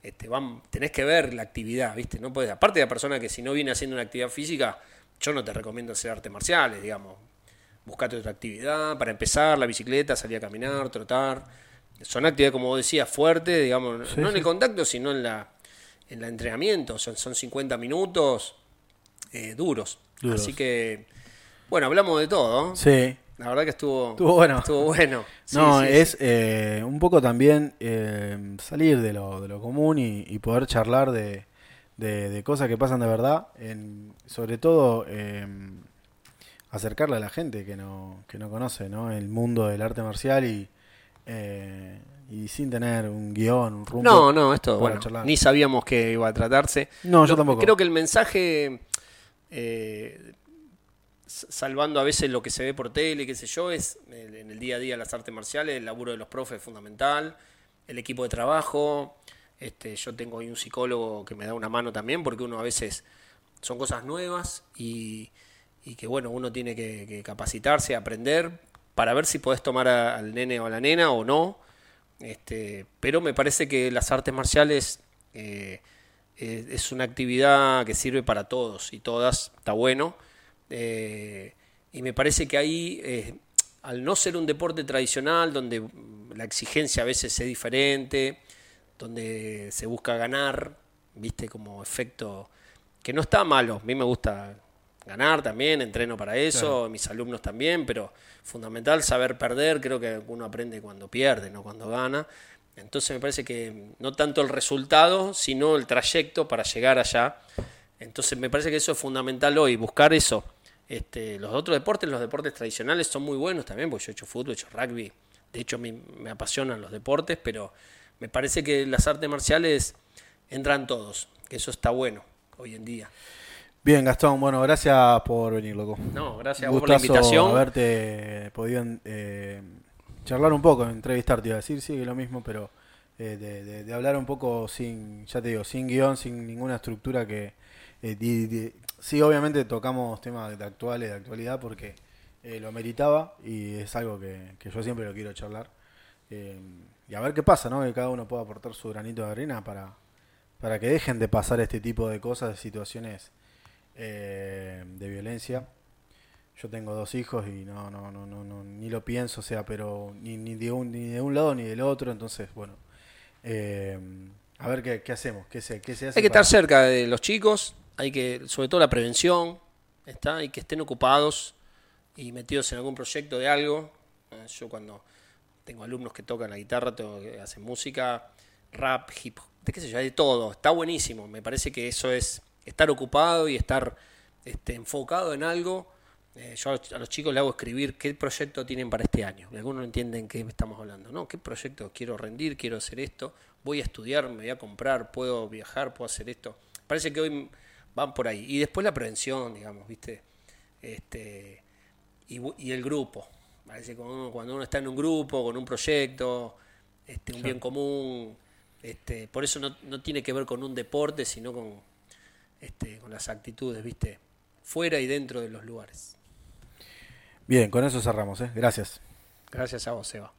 este, van, tenés que ver la actividad, ¿viste? No puedes, aparte de la persona que si no viene haciendo una actividad física, yo no te recomiendo hacer artes marciales, digamos. Buscate otra actividad, para empezar, la bicicleta, salir a caminar, trotar. Son actividades, como vos decías, fuertes, digamos, no en el contacto, sino en la el entrenamiento, son, son 50 minutos eh, duros. Así que, bueno, hablamos de todo. Sí. La verdad que estuvo, estuvo bueno. Estuvo bueno. no, es eh, un poco también eh, salir de lo, de lo común y, poder charlar de, de, cosas que pasan de verdad, en, sobre todo acercarle a la gente que no, que no conoce ¿no? el mundo del arte marcial y y sin tener un guion, un rumbo. No, no, esto, bueno, ni sabíamos que iba a tratarse. No, yo tampoco. Creo que el mensaje, eh, salvando a veces lo que se ve por tele, qué sé yo, es en el día a día las artes marciales, el laburo de los profes es fundamental, el equipo de trabajo. Este, yo tengo ahí un psicólogo que me da una mano también, porque uno a veces son cosas nuevas y, que bueno, uno tiene que, que capacitarse, aprender para ver si podés tomar al nene o a la nena o no este, pero me parece que las artes marciales eh, es una actividad que sirve para todos y todas, está bueno. Eh, y me parece que ahí, eh, al no ser un deporte tradicional, donde la exigencia a veces es diferente, donde se busca ganar, viste, como efecto que no está malo. A mí me gusta ganar también, entreno para eso, mis alumnos también, pero fundamental saber perder, creo que uno aprende cuando pierde, no cuando gana. Entonces me parece que no tanto el resultado, sino el trayecto para llegar allá. Entonces me parece que eso es fundamental hoy, buscar eso. Este, los otros deportes, los deportes tradicionales son muy buenos también, porque yo he hecho fútbol, he hecho rugby, de hecho me, me apasionan los deportes, pero me parece que las artes marciales entran todos, que eso está bueno hoy en día. Bien, Gastón, bueno, gracias por venir, loco. No, gracias por la invitación. haberte podido eh, charlar un poco, entrevistarte, iba a decir, sí, que lo mismo, pero eh, de, hablar un poco sin, ya te digo, sin guion, sin ninguna estructura que... Eh, sí, obviamente tocamos temas de actuales, de actualidad, porque lo meritaba y es algo que, yo siempre lo quiero charlar. y a ver qué pasa, ¿no? Que cada uno pueda aportar su granito de arena para, para que dejen de pasar este tipo de cosas, de situaciones eh, de violencia. Yo tengo dos hijos y no, no, no, no, ni lo pienso, o sea, pero ni, ni, de un, ni de un lado ni del otro, entonces, bueno, eh, a ver qué, hacemos, qué se, qué se hace. Hay que estar cerca de los chicos, hay que, sobre todo la prevención, está, y que estén ocupados y metidos en algún proyecto de algo. Eh, yo cuando tengo alumnos que tocan la guitarra, que hacen música, rap, hip hop, de qué sé yo, de todo, está buenísimo, me parece que eso es estar ocupado y estar este, enfocado en algo. Eh, yo a los chicos les hago escribir qué proyecto tienen para este año. Algunos no entienden qué estamos hablando. ¿no? ¿Qué proyecto quiero rendir? Quiero hacer esto. Voy a estudiar, me voy a comprar, puedo viajar, puedo hacer esto. Parece que hoy van por ahí. Y después la prevención, digamos, ¿viste? Este, y, el grupo. Parece que cuando uno, está en un grupo, con un proyecto, este, un bien común. Este, por eso no, no tiene que ver con un deporte, sino con, este, con las actitudes, viste, fuera y dentro de los lugares. Bien, con eso cerramos, ¿eh? Gracias. Gracias a vos, Eva.